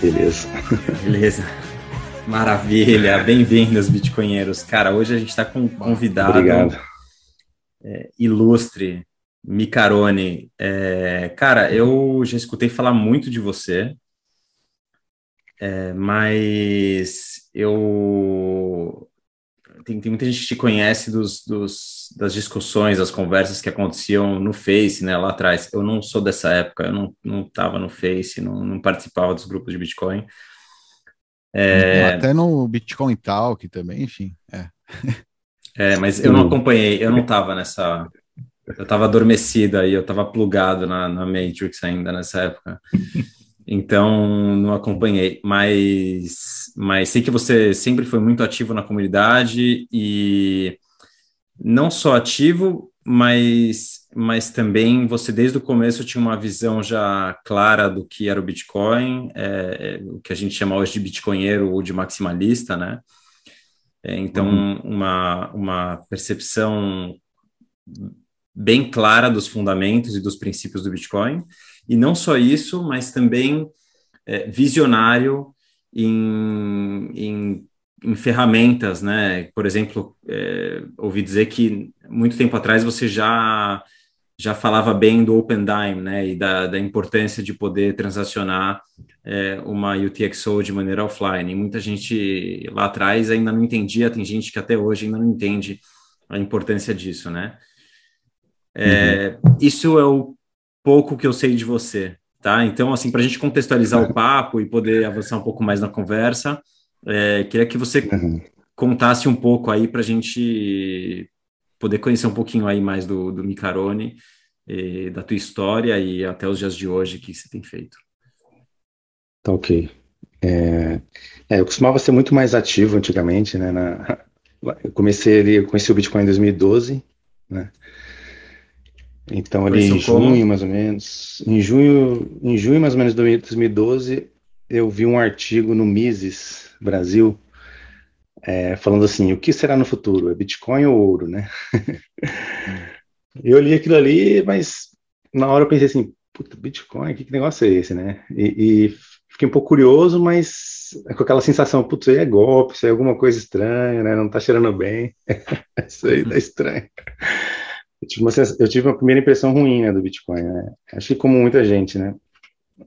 Beleza. Beleza. Maravilha, bem-vindos, Bitcoinheiros. Cara, hoje a gente está com um convidado é, ilustre, Micarone. É, cara, eu já escutei falar muito de você, é, mas eu tem, tem, muita gente que te conhece dos, dos, das discussões, das conversas que aconteciam no Face, né, lá atrás. Eu não sou dessa época, eu não, não tava no Face, não, não participava dos grupos de Bitcoin. É... Até no Bitcoin Talk também, enfim. É, é mas eu não acompanhei, eu não tava nessa. Eu tava adormecido aí, eu tava plugado na, na Matrix ainda nessa época. Então, não acompanhei, mas, mas sei que você sempre foi muito ativo na comunidade e não só ativo, mas, mas também você desde o começo tinha uma visão já clara do que era o Bitcoin, é, é, o que a gente chama hoje de bitcoinheiro ou de maximalista, né? É, então, uhum. uma, uma percepção bem clara dos fundamentos e dos princípios do Bitcoin. E não só isso, mas também é, visionário em, em, em, ferramentas, né? Por exemplo, é, ouvi dizer que muito tempo atrás você já já falava bem do Open Dime, né? E da, da importância de poder transacionar é, uma UTXO de maneira offline. E muita gente lá atrás ainda não entendia, tem gente que até hoje ainda não entende a importância disso, né? É, uhum. Isso é o pouco que eu sei de você, tá? Então, assim, para a gente contextualizar o papo e poder avançar um pouco mais na conversa, é, queria que você uhum. contasse um pouco aí para a gente poder conhecer um pouquinho aí mais do, do Micarone, da tua história e até os dias de hoje que você tem feito. Tá ok. É, é, eu costumava ser muito mais ativo antigamente, né? Na, eu comecei ali, eu conheci o Bitcoin em 2012, né? Então, ali em junho, como? mais ou menos, em junho, em junho, mais ou menos, de 2012, eu vi um artigo no Mises Brasil é, falando assim: o que será no futuro? É Bitcoin ou ouro, né? eu li aquilo ali, mas na hora eu pensei assim: puta, Bitcoin, que, negócio é esse, né? E, e, fiquei um pouco curioso, mas com aquela sensação: putz, isso aí é golpe, isso aí é alguma coisa estranha, né? Não tá cheirando bem, isso aí tá estranho. Eu tive, uma, eu tive uma primeira impressão ruim né, do Bitcoin, né? Acho que como muita gente, né?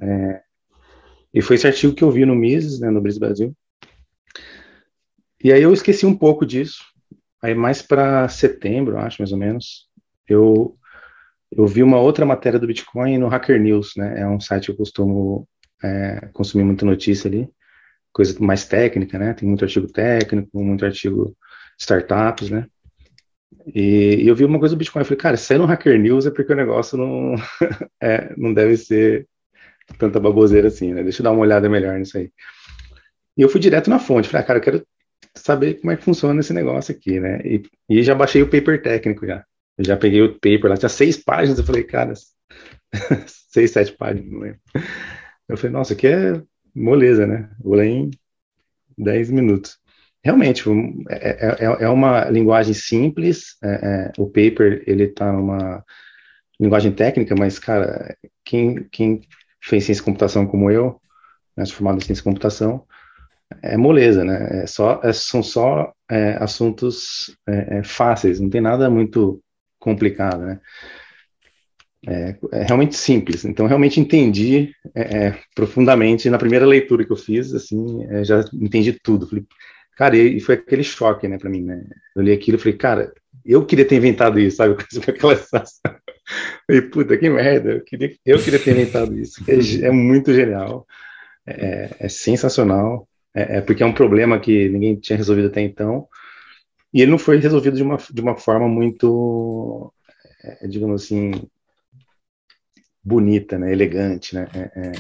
É, e foi esse artigo que eu vi no Mises, né, no Bris Brasil. E aí eu esqueci um pouco disso. Aí mais para setembro, acho mais ou menos, eu eu vi uma outra matéria do Bitcoin no Hacker News, né? É um site que eu costumo é, consumir muita notícia ali, coisa mais técnica, né? Tem muito artigo técnico, muito artigo startups, né? E, e, eu vi uma coisa do Bitcoin, eu falei, cara, se no Hacker News é porque o negócio não, é, não deve ser tanta baboseira assim, né? Deixa eu dar uma olhada melhor nisso aí. E eu fui direto na fonte, falei, ah, cara, eu quero saber como é que funciona esse negócio aqui, né? E, e já baixei o paper técnico já. Eu já peguei o paper lá, tinha seis páginas, eu falei, cara, seis, sete páginas, não lembro. Eu falei, nossa, aqui é moleza, né? Vou ler em dez minutos realmente é, é, é, é uma linguagem simples. É, é, o paper ele está numa linguagem técnica, mas cara, quem, quem fez ciência de computação como eu, né, formado em ciência de computação, é moleza, né? É só, é, são só assuntos fáceis, não tem nada muito complicado, né? É, é, realmente simples. Então, realmente entendi é, é, profundamente na primeira leitura que eu fiz, assim, é, já entendi tudo. Falei, Cara, e foi aquele choque, né, para mim, né? Eu li aquilo e falei, cara, eu queria ter inventado isso, sabe? Com aquela sensação. E puta, que merda, eu queria, eu queria ter inventado isso. É, é muito genial, é, é sensacional, é, é, porque é um problema que ninguém tinha resolvido até então, e ele não foi resolvido de uma, de uma forma muito, é, digamos assim, bonita, né, elegante, né? É, é.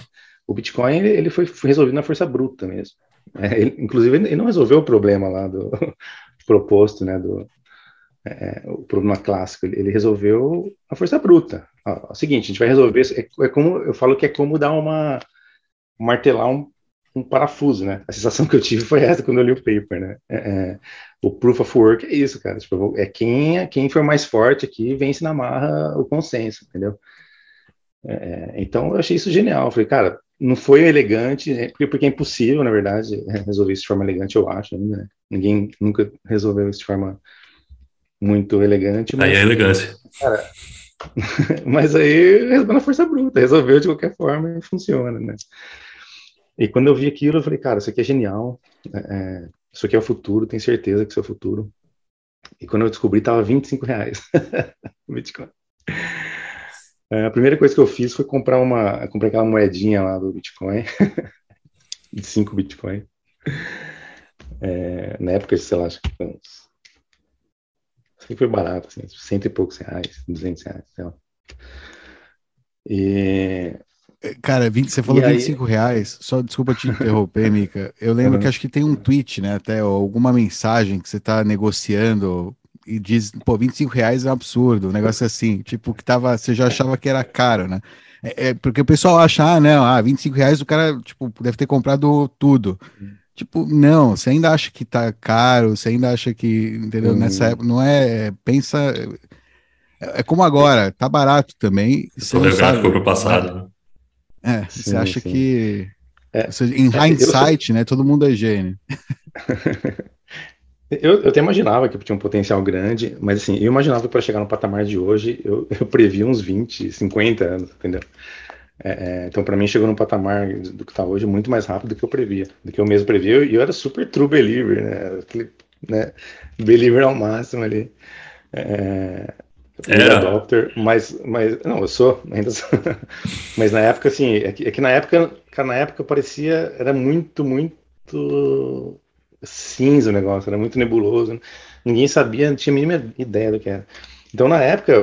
o Bitcoin ele foi resolvido na força bruta mesmo. É, ele, inclusive, ele não resolveu o problema lá do proposto, né, do é, o problema clássico. Ele, ele, resolveu a força bruta. Ó, é o seguinte, a gente vai resolver. É, é, como eu falo que é como dar uma martelar um, um, parafuso, né? A sensação que eu tive foi essa quando eu li o paper, né? É, é o proof of work é isso, cara. Tipo, é quem quem for mais forte aqui vence na marra o consenso, entendeu? então eu achei isso genial. Eu falei, cara, não foi elegante, é, porque, porque é impossível, na verdade, resolver isso de forma elegante, eu acho. Né? Ninguém nunca resolveu isso de forma muito elegante. Mas, aí é elegante. Cara, mas aí resolveu na força bruta, resolveu de qualquer forma e funciona, né? E quando eu vi aquilo, eu falei, cara, isso aqui é genial, é, é isso aqui é o futuro, tenho certeza que isso é o futuro. E quando eu descobri, tava 25 reais o Bitcoin. É, a primeira coisa que eu fiz foi comprar uma, comprar aquela moedinha lá do Bitcoin, de 5 Bitcoin. É, na época, sei lá, acho que foi uns. Foi barato, assim, cento e poucos reais, 200 reais, sei lá. E. Cara, 20, você falou e 25 aí... reais, só desculpa te interromper, Mica. Eu lembro uhum. que acho que tem um tweet, né? Até alguma mensagem que você está negociando e diz, pô, 25 reais é um absurdo, um negócio assim, tipo, que tava, você já achava que era caro, né? É, é porque o pessoal acha, ah, não, ah, 25 reais o cara, tipo, deve ter comprado tudo. Tipo, não, você ainda acha que tá caro, você ainda acha que, entendeu? Uhum. Nessa época, não é, pensa, é, é, como agora, tá barato também. Você não sabe, pro passado, né? É, sim, você acha sim. que, é, em é, hindsight, eu... né, todo mundo é gênio. Eu, eu até imaginava que tinha um potencial grande, mas assim, eu imaginava que para chegar no patamar de hoje, eu, eu previ uns 20, 50 anos, entendeu? É, é, então, para mim, chegou num patamar do que está hoje muito mais rápido do que eu previa, do que eu mesmo previa. E eu, eu, era super true believer, né? Aquele, né? Believer ao máximo ali. É, era. Adopter, mas, mas, não, eu sou, ainda sou. mas na época, assim, é que, é que na época, na época parecia, era muito, muito cinza o negócio, era muito nebuloso. Ninguém sabia, não tinha a mínima ideia do que era. Então, na época,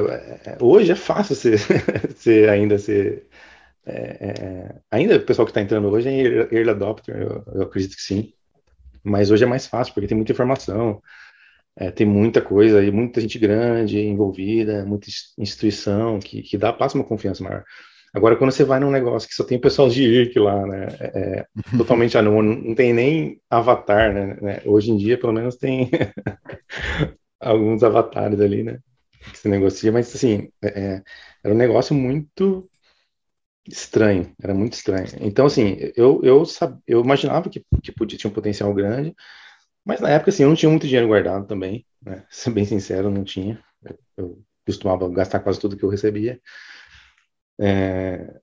é, hoje é fácil ser, ser ainda ser. É, é, ainda o pessoal que está entrando hoje é early adopter, eu, eu, acredito que sim. Mas hoje é mais fácil, porque tem muita informação, é, tem muita coisa, e muita gente grande envolvida, muita instituição que, que dá, passa uma confiança maior. Agora, quando você vai num negócio que só tem pessoal de IRC lá, né, é, é totalmente anônimo, não tem nem avatar, né, né hoje em dia, pelo menos, tem alguns avatares ali, né, que se negocia, mas, assim, é, é, era um negócio muito estranho, era muito estranho. Então, assim, eu, eu, sab... eu imaginava que, que podia, tinha um potencial grande, mas na época, assim, eu não tinha muito dinheiro guardado também, né, ser bem sincero, não tinha. Eu costumava gastar quase tudo que eu recebia. É...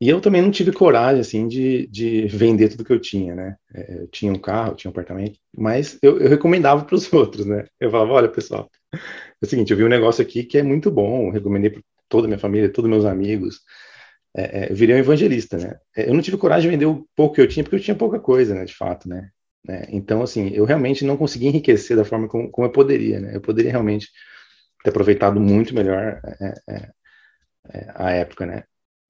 E eu também não tive coragem, assim, de, de vender tudo que eu tinha, né? É, eu tinha um carro, tinha um apartamento, mas eu, eu recomendava para os outros, né? Eu falava, olha, pessoal, é o seguinte, eu vi um negócio aqui que é muito bom, recomendei para toda a minha família, todos meus amigos, é, é, eu virei um evangelista, né? É, eu não tive coragem de vender o pouco que eu tinha, porque eu tinha pouca coisa, né, de fato, né? Né? Então, assim, eu realmente não consegui enriquecer da forma como, como eu poderia, né? Eu poderia realmente ter aproveitado muito melhor é, é, é, a época, né?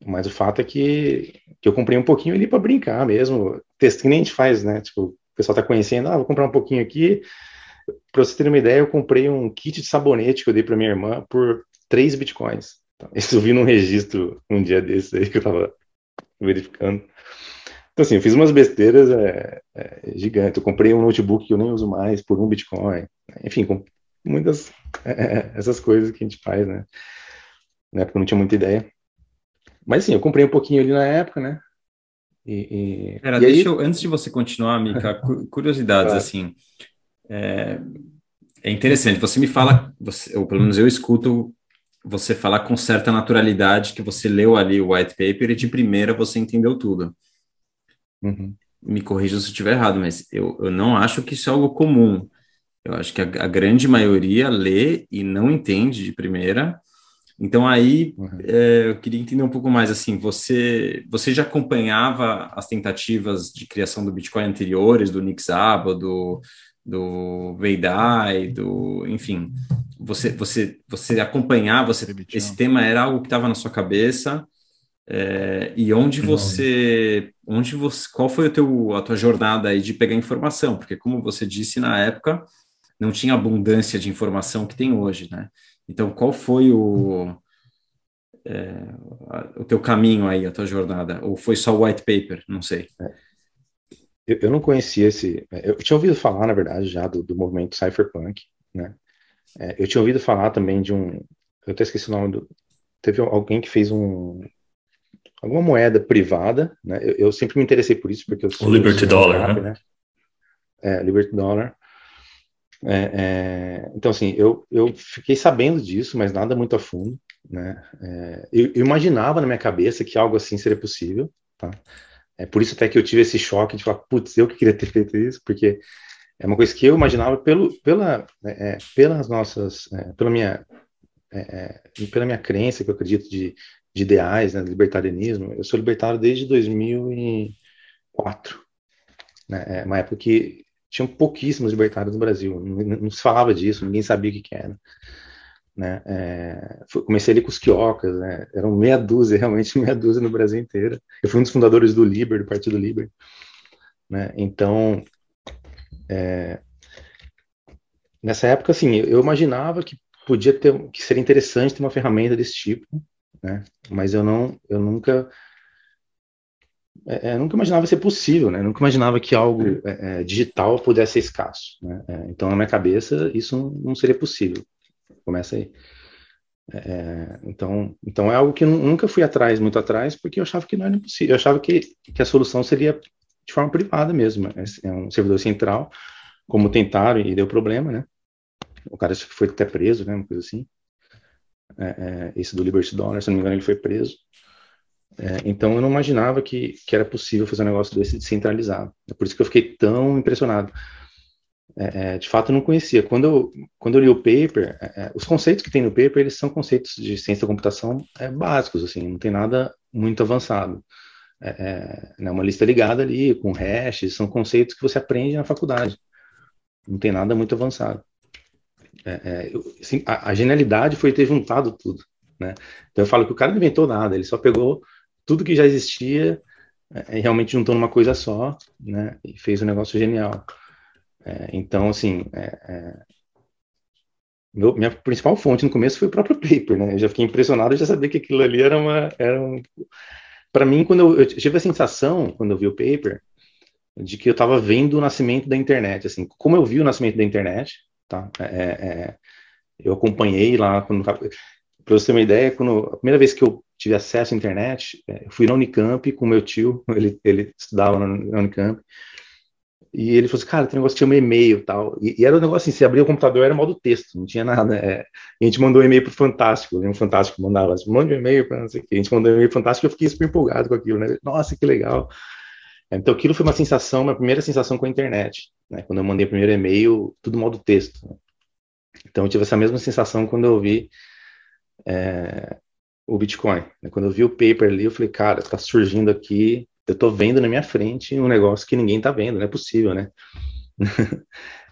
Mas o fato é que, que eu comprei um pouquinho ali para brincar mesmo. Texto que a gente faz, né? Tipo, o pessoal tá conhecendo, ah, vou comprar um pouquinho aqui. Para você ter uma ideia, eu comprei um kit de sabonete que eu dei para minha irmã por 3 bitcoins. Então, isso eu vi num registro um dia desses aí que eu tava verificando. Então, assim, eu fiz umas besteiras é, é, gigantes. Eu comprei um notebook que eu nem uso mais por um Bitcoin. Enfim, com muitas é, essas coisas que a gente faz, né? Na época eu não tinha muita ideia. Mas assim, eu comprei um pouquinho ali na época, né? E, e, Era, e deixa aí... eu, antes de você continuar, Mica, curiosidades, claro. assim. É, é, interessante, você me fala, você, ou pelo menos eu escuto você falar com certa naturalidade que você leu ali o white paper e de primeira você entendeu tudo. Uhum. Me corrija se eu estiver errado, mas eu, eu não acho que isso é algo comum. Eu acho que a, a grande maioria lê e não entende de primeira, então aí uhum. é, eu queria entender um pouco mais assim, você você já acompanhava as tentativas de criação do Bitcoin anteriores, do Nick Szabo, do do Veidai, do enfim, você você você acompanhava, você, esse tema era algo que estava na sua cabeça é, e onde você onde você qual foi o teu a tua jornada aí de pegar informação? Porque como você disse na época não tinha abundância de informação que tem hoje, né? Então, qual foi o, é, o teu caminho aí, a tua jornada? Ou foi só white paper? Não sei. É. Eu, eu, não conhecia esse. Eu tinha ouvido falar, na verdade, já do, do movimento cypherpunk, né? É, eu tinha ouvido falar também de um. Eu até esqueci o nome do. Teve alguém que fez um, alguma moeda privada, né? Eu, eu, sempre me interessei por isso, porque eu sou... O Liberty Dollar, né? né? É, Liberty Dollar. É, é, então, assim, eu, eu fiquei sabendo disso, mas nada muito a fundo, né? É, eu, eu, imaginava na minha cabeça que algo assim seria possível, tá? É por isso até que eu tive esse choque de falar, putz, eu que queria ter feito isso, porque é uma coisa que eu imaginava pelo, pela, é, é pelas nossas, é, pela minha, é, pela minha crença que eu acredito de, de ideais, né, libertarianismo. Eu sou libertário desde 2004, né, é uma época que tinham pouquíssimos libertários no Brasil, não, não se falava disso, ninguém sabia o que, que era. Né, é, comecei ali com os quiocas, né, eram meia dúzia, realmente meia dúzia no Brasil inteiro. Eu fui um dos fundadores do Liber, do Partido Liber. Né, então, é, nessa época, assim, eu imaginava que podia ter, que seria interessante ter uma ferramenta desse tipo, né? Mas eu não, eu nunca, é, é nunca imaginava ser possível, né? Eu nunca imaginava que algo é, é, digital pudesse ser escasso, né? É, então, na minha cabeça, isso não, não seria possível. Começa aí. É, então, então é algo que eu nunca fui atrás, muito atrás, porque eu achava que não era possível. Eu achava que, que a solução seria de forma privada mesmo. É, é um servidor central, como tentaram e deu problema, né? O cara foi até preso, né? Uma coisa assim. É, é, esse do Liberty Dollar, se não me engano, ele foi preso. É, então eu não imaginava que, que era possível fazer um negócio desse descentralizado. É por isso que eu fiquei tão impressionado. É, é de fato, eu não conhecia. Quando eu, quando eu li o paper, é, os conceitos que tem no paper, eles são conceitos de ciência da computação básicos, assim, não tem nada muito avançado é, né, uma lista ligada ali, com hashes, são conceitos que você aprende na faculdade. Não tem nada muito avançado. É, é, assim, a, a, genialidade foi ter juntado tudo. Né? Então eu falo que o cara não inventou nada, ele só pegou tudo que já existia é, e realmente juntou numa coisa só né? e fez um negócio genial. É, então, assim, meu, minha principal fonte no começo foi o próprio paper, né? Eu já fiquei impressionado de já saber que aquilo ali era uma era um, para mim, quando eu, eu, tive a sensação, quando eu vi o paper, de que eu estava vendo o nascimento da internet. Assim, como eu vi o nascimento da internet, tá? É, é, é eu acompanhei lá quando para você ter uma ideia, quando a primeira vez que eu tive acesso à internet, é, eu fui na Unicamp com meu tio, ele, ele estudava na Unicamp, e ele falou assim, cara, tem um negócio que chama e-mail tal. E, e, era um negócio assim, você abria o computador, era modo texto, não tinha nada. É, a gente mandou um e-mail pro Fantástico, né? um Fantástico mandava assim, mande um e-mail para não sei o quê. A gente mandou um e-mail pro Fantástico eu fiquei super empolgado com aquilo, né? Nossa, que legal. Então aquilo foi uma sensação, minha primeira sensação com a internet, né? Quando eu mandei o primeiro e-mail, tudo modo texto. Então eu tive essa mesma sensação quando eu vi é, o Bitcoin. Né? Quando eu vi o paper ali, eu falei, cara, tá surgindo aqui eu tô vendo na minha frente um negócio que ninguém tá vendo, não é possível, né?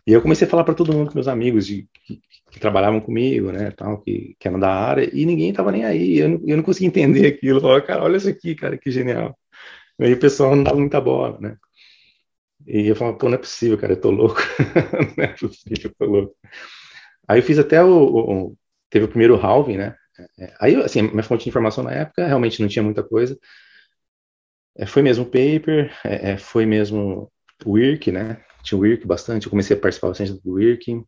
e eu comecei a falar para todo mundo, meus amigos de, que, que, trabalhavam comigo, né, tal, que, que eram da área, e ninguém tava nem aí, eu não, eu não conseguia entender aquilo. Eu falava, cara, olha isso aqui, cara, que genial. E aí o pessoal não dava muita bola, né? E eu falava, pô, não é possível, cara, eu tô louco. não é possível, eu tô louco. Aí eu fiz até o, o teve o primeiro halving, né? É, aí, assim, minha fonte de informação na época realmente não tinha muita coisa, é, foi mesmo o paper, é, é, foi mesmo o IRC, né? Tinha o IRC bastante, eu comecei a participar bastante do IRC,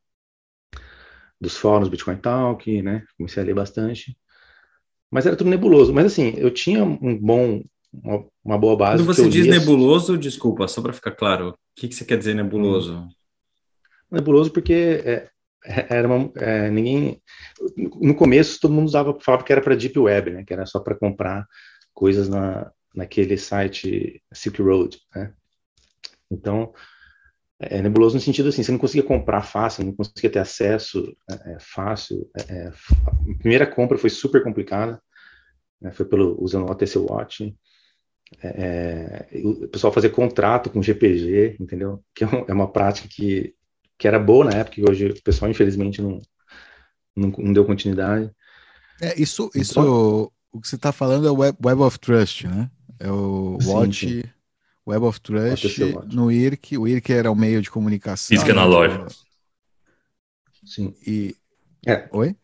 dos fóruns Bitcoin Talk, né? Comecei a ler bastante. Mas era tudo nebuloso. Mas assim, eu tinha um bom, uma, uma boa base. Quando você diz nebuloso, desculpa, só para ficar claro, o que, que você quer dizer nebuloso? Hum. Nebuloso porque é, é era uma, é, ninguém. No começo, todo mundo usava, falava que era para Deep Web, né? Que era só para comprar coisas na, naquele site Silk Road, né? Então, é nebuloso no sentido assim, você não conseguia comprar fácil, não conseguia ter acesso é, é fácil. É, é a primeira compra foi super complicada, né, foi pelo usando o OTC Watch. É, é, o pessoal fazer contrato com GPG, entendeu? Que é uma prática que, que era boa na época, e hoje o pessoal infelizmente não, não, não deu continuidade. É, isso, isso então, o que você está falando é o Web, Web of Trust, né? É o Watch, sim, sim. Web of Trust, no IRC. O IRC era o meio de comunicação. Física na loja. Sim. E... É. Oi?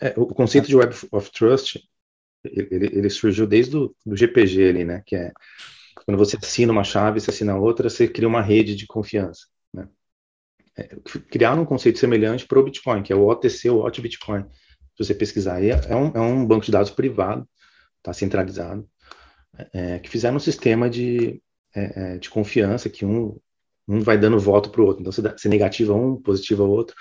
É, o conceito de Web of Trust, ele, ele surgiu desde o do GPG ali, né? Que é quando você assina uma chave, você assina outra, você cria uma rede de confiança, né? É, criaram um conceito semelhante para o Bitcoin, que é o OTC, o Hot Bitcoin. Se você pesquisar aí, é um, é um banco de dados privado tá centralizado, é, que fizeram um sistema de, é, é de confiança que um, um vai dando voto para o outro. Então, você, dá, você negativa um, positiva outro.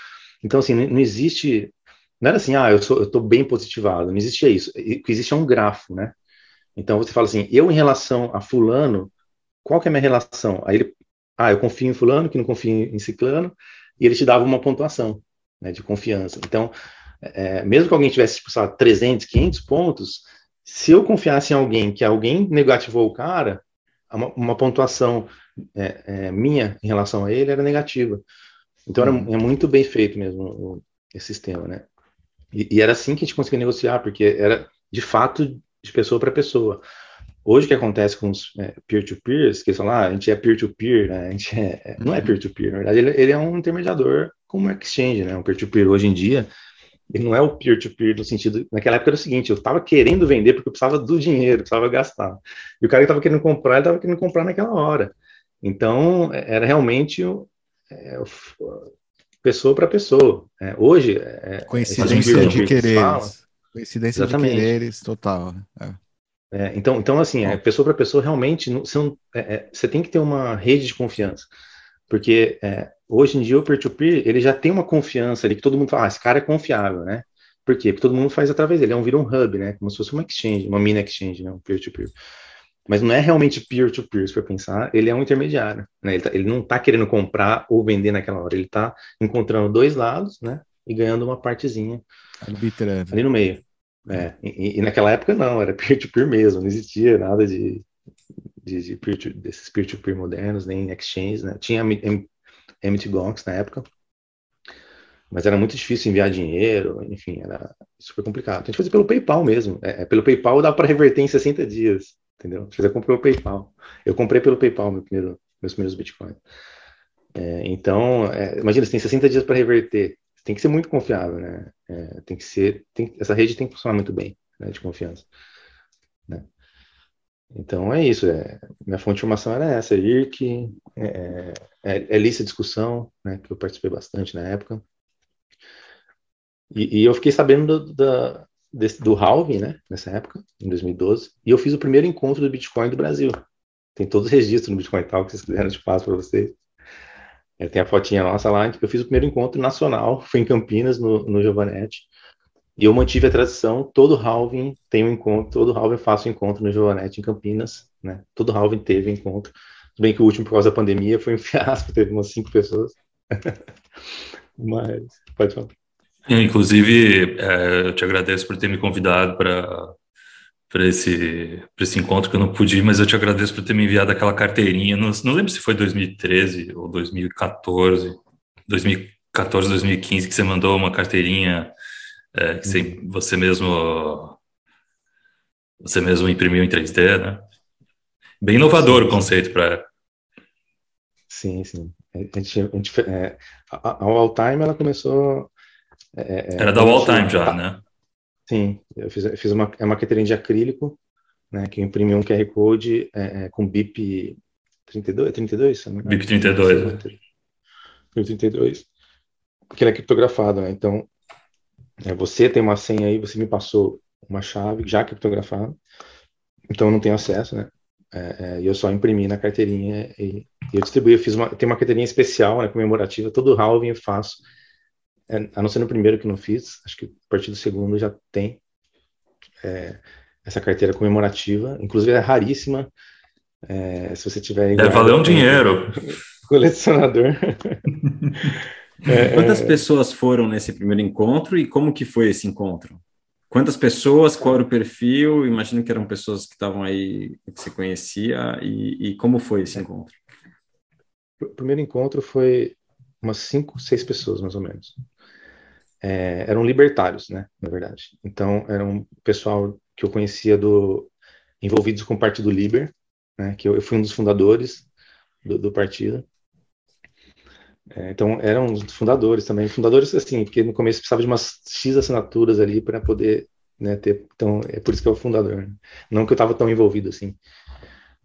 Então, assim, não existe. Não era assim, ah, eu estou bem positivado. Não existia isso. O que existe é um grafo, né? Então, você fala assim, eu em relação a Fulano, qual que é a minha relação? Aí ele, ah, eu confio em Fulano, que não confio em Ciclano, e ele te dava uma pontuação né, de confiança. Então, é, mesmo que alguém tivesse, tipo, sei 300, 500 pontos, se eu confiasse em alguém que alguém negativou o cara, uma, uma pontuação é, é, minha em relação a ele era negativa. Então era, uhum. é muito bem feito mesmo o, esse sistema, né? E, e, era assim que a gente conseguia negociar, porque era de fato de pessoa para pessoa. Hoje o que acontece com os é, peer-to-peers, que eles falam, ah, a gente é peer-to-peer, -peer, né? A gente é, é não é uhum. peer-to-peer, -peer, na verdade ele, ele, é um intermediador como exchange, né? Um peer-to-peer -peer hoje em dia, ele não é o peer-to-peer -peer no sentido. Naquela época era o seguinte: eu estava querendo vender porque eu precisava do dinheiro, precisava gastar. E o cara que estava querendo comprar, ele estava querendo comprar naquela hora. Então, é, era realmente é, pessoa para pessoa. É, hoje. É, Coincidência de quereres. Coincidência Exatamente. de quereres, total. Né? É. então, então, assim, é, pessoa para pessoa, realmente, você, não, você tem que ter uma rede de confiança. Porque hoje em dia o peer-to-peer, -peer, ele já tem uma confiança ali, que todo mundo fala, ah, esse cara é confiável, né? Por quê? Porque todo mundo faz através dele, é um, vira um hub, né? Como se fosse uma exchange, uma mini exchange, né? Um peer-to-peer. -peer. Mas não é realmente peer-to-peer, -peer, se for pensar, ele é um intermediário, né? Ele, tá, ele não está querendo comprar ou vender naquela hora, ele está encontrando dois lados, né? E ganhando uma partezinha Arbitrando. ali no meio. É, e, e, naquela época não, era peer-to-peer -peer mesmo, não existia nada de, de, de peer -to, desses peer-to-peer modernos, nem exchange, né? Tinha MTGOX na época, mas era muito difícil enviar dinheiro, enfim, era super complicado. A gente fazia pelo PayPal mesmo. É, é pelo PayPal dá para reverter em 60 dias, entendeu? Você comprou o PayPal. Eu comprei pelo PayPal meu primeiro, meus primeiros Bitcoins. É, então, é, imagina, você tem 60 dias para reverter. Tem que ser muito confiável, né? É, tem que ser, tem, essa rede tem que funcionar muito bem, né, de confiança. Né? Então é isso. É, minha fonte de informação era essa, IRC, é, é, é lista de discussão, né, que eu participei bastante na época. E, e eu fiquei sabendo do, da, desse, do halving, né, nessa época, em 2012, e eu fiz o primeiro encontro do Bitcoin do Brasil. Tem todos os registros no Bitcoin Tal que vocês quiserem, eu te passo para vocês. É, tem a fotinha nossa lá, eu fiz o primeiro encontro nacional, foi em Campinas, no, no Giovanetti, e eu mantive a tradição, todo halving tem um encontro, todo halving faço um encontro no Giovanetti em Campinas, né? Todo halving teve encontro. Tudo bem que o último, por causa da pandemia, foi um fiasco, teve umas cinco pessoas. Mas, pode falar. Inclusive, é, eu te agradeço por ter me convidado para para esse, esse encontro que eu não pude ir, mas eu te agradeço por ter me enviado aquela carteirinha. Não, não lembro se foi 2013 ou 2014, 2014, 2015, que você mandou uma carteirinha é, que você, uhum. você mesmo você mesmo imprimiu em 3D, né? Bem inovador sim, o conceito para. Sim, sim. A gente, a, gente, é, a, a All Time ela começou. É, é Era da All Time já, né? Sim, eu fiz, eu fiz uma, é uma carteirinha de acrílico, né? Que eu imprimi um QR Code é, é com BIP 32, 32? BIP 32. BIP 32. Que ele é criptografado, né? Então, é, você tem uma senha aí, você me passou uma chave já criptografada, então eu não tenho acesso, né? É, é, e eu só imprimi na carteirinha e, e eu distribuí. Eu fiz uma, tem uma carteirinha especial, né, comemorativa. Todo halving eu faço, é, a não ser no primeiro que não fiz. Acho que a partir do segundo já tem é, essa carteira comemorativa. Inclusive é raríssima. É, se você tiver. Deve valer um dinheiro. Colecionador. É, Quantas pessoas foram nesse primeiro encontro e como que foi esse encontro? Quantas pessoas, qual era o perfil? Imagino que eram pessoas que estavam aí, que você conhecia, e, e como foi esse encontro? O primeiro encontro foi umas cinco, seis pessoas, mais ou menos. É, eram libertários, né, na verdade. Então, era um pessoal que eu conhecia do envolvidos com o Partido Liber, né, que eu, eu fui um dos fundadores do, do partido. É, então, eram os fundadores também. Fundadores, assim, porque no começo precisava de umas X assinaturas ali para poder né, ter. Então, é por isso que é o fundador. Né? Não que eu estava tão envolvido assim.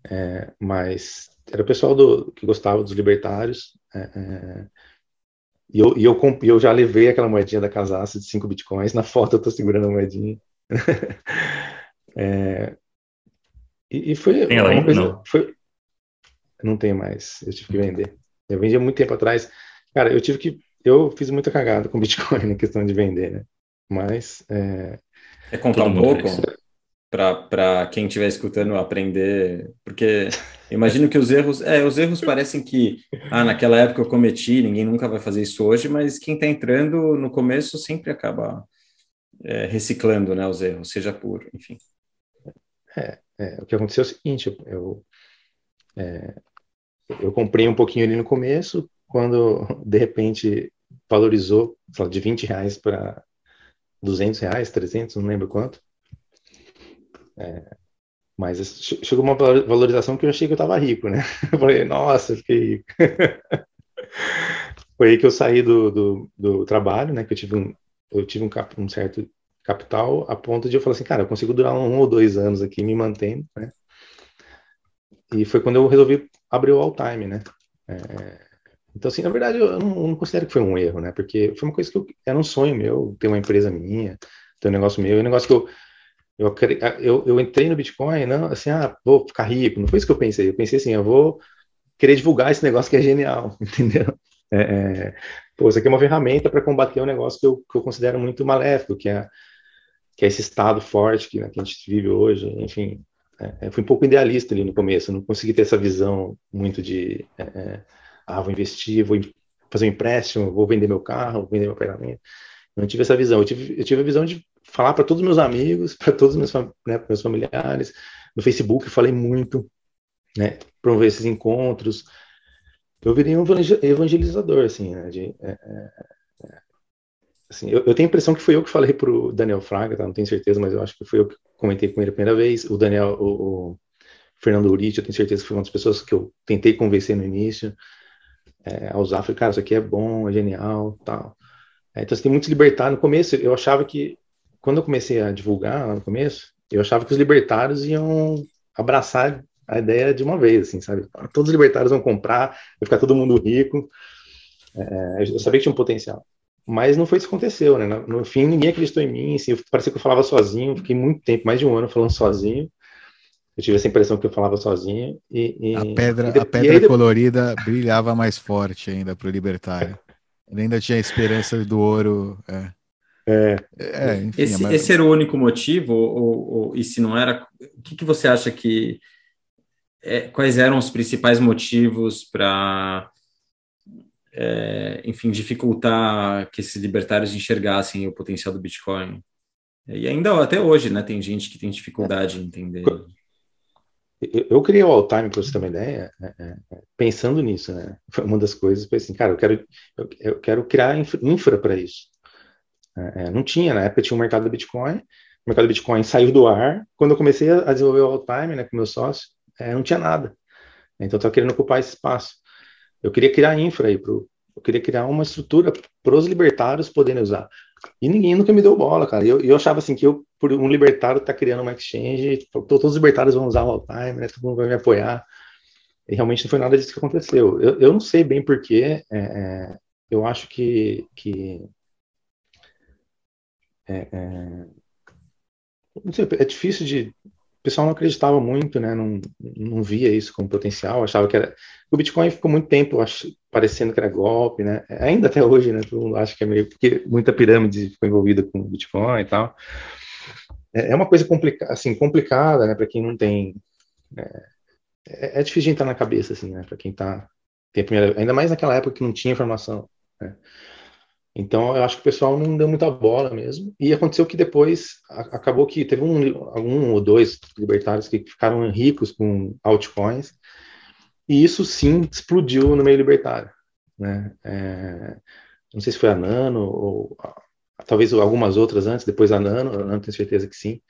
É, mas era o pessoal do, que gostava dos libertários. É, é e eu, e eu, eu já levei aquela moedinha da casaça de 5 bitcoins. Na foto eu estou segurando a moedinha. É, e, e, foi Tem ela coisa. Não. Foi, não tem mais. Eu tive que vender. Eu vendi há muito tempo atrás. Cara, eu tive que. Eu fiz muita cagada com Bitcoin na questão de vender, né? Mas. É, contar Todo um pouco. Para quem estiver escutando aprender? Porque imagino que os erros, é, os erros parecem que, ah, naquela época eu cometi, ninguém nunca vai fazer isso hoje, mas quem está entrando no começo sempre acaba é, reciclando, né, os erros, seja por, enfim. é, o que aconteceu é o seguinte: eu, é, eu comprei um pouquinho ali no começo, quando de repente valorizou, sei lá, de 20 reais para 200 reais, 300, não lembro quanto. É, mas che- chegou uma valor- valorização que eu achei que eu estava rico, né? Eu falei, nossa, fiquei rico. Foi aí que eu saí do, do, do trabalho, né? Que eu tive um, eu tive um, um certo capital a ponto de eu falar assim, cara, eu consigo durar um ou dois anos aqui me mantendo, né? E foi quando eu resolvi abrir o All Time, né? É, então, assim, na verdade, eu não, eu não considero que foi um erro, né? Porque foi uma coisa que eu, era um sonho meu, ter uma empresa minha, ter um negócio meu, um negócio que eu, eu, eu, eu entrei no Bitcoin, não, assim, ah, vou ficar rico, não foi isso que eu pensei, eu pensei assim, eu vou querer divulgar esse negócio que é genial, entendeu? É, é, pô, isso aqui é uma ferramenta para combater um negócio que eu, que eu considero muito maléfico, que é, que é esse estado forte que, né, que a gente vive hoje, enfim. É, eu fui um pouco idealista ali no começo, não consegui ter essa visão muito de, é, é, ah, vou investir, vou fazer um empréstimo, vou vender meu carro, vou vender meu pagamento. Não tive essa visão, eu tive, eu tive a visão de falar para todos os meus amigos, para todos os meus, né, meus familiares, no Facebook falei muito, né, promover esses encontros, eu virei um evangel- evangelizador, assim, né, de, é, é, é, assim, eu, eu tenho a impressão que foi eu que falei pro Daniel Fraga, tá, não tenho certeza, mas eu acho que foi eu que comentei com ele a primeira vez, o Daniel, o, o Fernando Urich, eu tenho certeza que foi uma das pessoas que eu tentei convencer no início, é, a usar, falei, cara, isso aqui é bom, é genial, tal. É, então, você tem muitos libertários, no começo, eu achava que, quando eu comecei a divulgar, lá no começo, eu achava que os libertários iam abraçar a ideia de uma vez, assim, sabe? Todos os libertários vão comprar, vai ficar todo mundo rico. É, eu sabia que tinha um potencial. Mas não foi isso que aconteceu, né? No, no fim, ninguém acreditou em mim, assim, eu, parecia que eu falava sozinho, fiquei muito tempo, mais de um ano falando sozinho. Eu tive essa impressão que eu falava sozinho e... e A pedra, e a pedra aí, colorida brilhava mais forte ainda para o libertário. Ele ainda tinha a esperança do ouro. É, É, é enfim. Esse, mas- esse era o único motivo, ou, ou- e se não era, o que, que você acha que, é, quais eram os principais motivos para, enfim, dificultar que esses libertários enxergassem o potencial do Bitcoin? E ainda até hoje, né, tem gente que tem dificuldade em entender. Eu, criei o All Time, para você ter uma ideia, é, é, é, pensando nisso, né? Foi uma das coisas, foi assim, cara, eu quero, eu, eu quero criar infra, infra para isso. É, é, não tinha, na época tinha o mercado do Bitcoin, o mercado do Bitcoin saiu do ar. Quando eu comecei a desenvolver o All Time, né, com meu sócio, é, não tinha nada. Então eu estava querendo ocupar esse espaço. Eu queria criar infra aí, pro, eu queria criar uma estrutura para os libertários poderem usar. E ninguém nunca me deu bola, cara. Eu, eu achava assim que eu, por um libertário, tá criando uma exchange, tipo, todos os libertários vão usar o all time, né? Todo mundo vai me apoiar. E realmente não foi nada disso que aconteceu. Eu, eu não sei bem porquê. É, é, eu acho que, que é, é, sei, é difícil de o pessoal não acreditava muito, né? Não, não via isso como potencial, achava que era. O Bitcoin ficou muito tempo parecendo que era golpe, né? Ainda até hoje, né? Todo mundo acha que é meio. Porque muita pirâmide ficou envolvida com o Bitcoin e tal. É uma coisa complicada, assim, complicada, né? Para quem não tem. É... é, difícil de entrar na cabeça, assim, né? Para quem tá. Tem primeira... Ainda mais naquela época que não tinha informação, né? Então, eu acho que o pessoal não deu muita bola mesmo. E aconteceu que depois, acabou que teve um, um ou dois libertários que ficaram ricos com altcoins. E isso sim explodiu no meio libertário. Né? É, não sei se foi a Nano ou talvez algumas outras antes, depois a Nano, eu não tenho certeza que sim.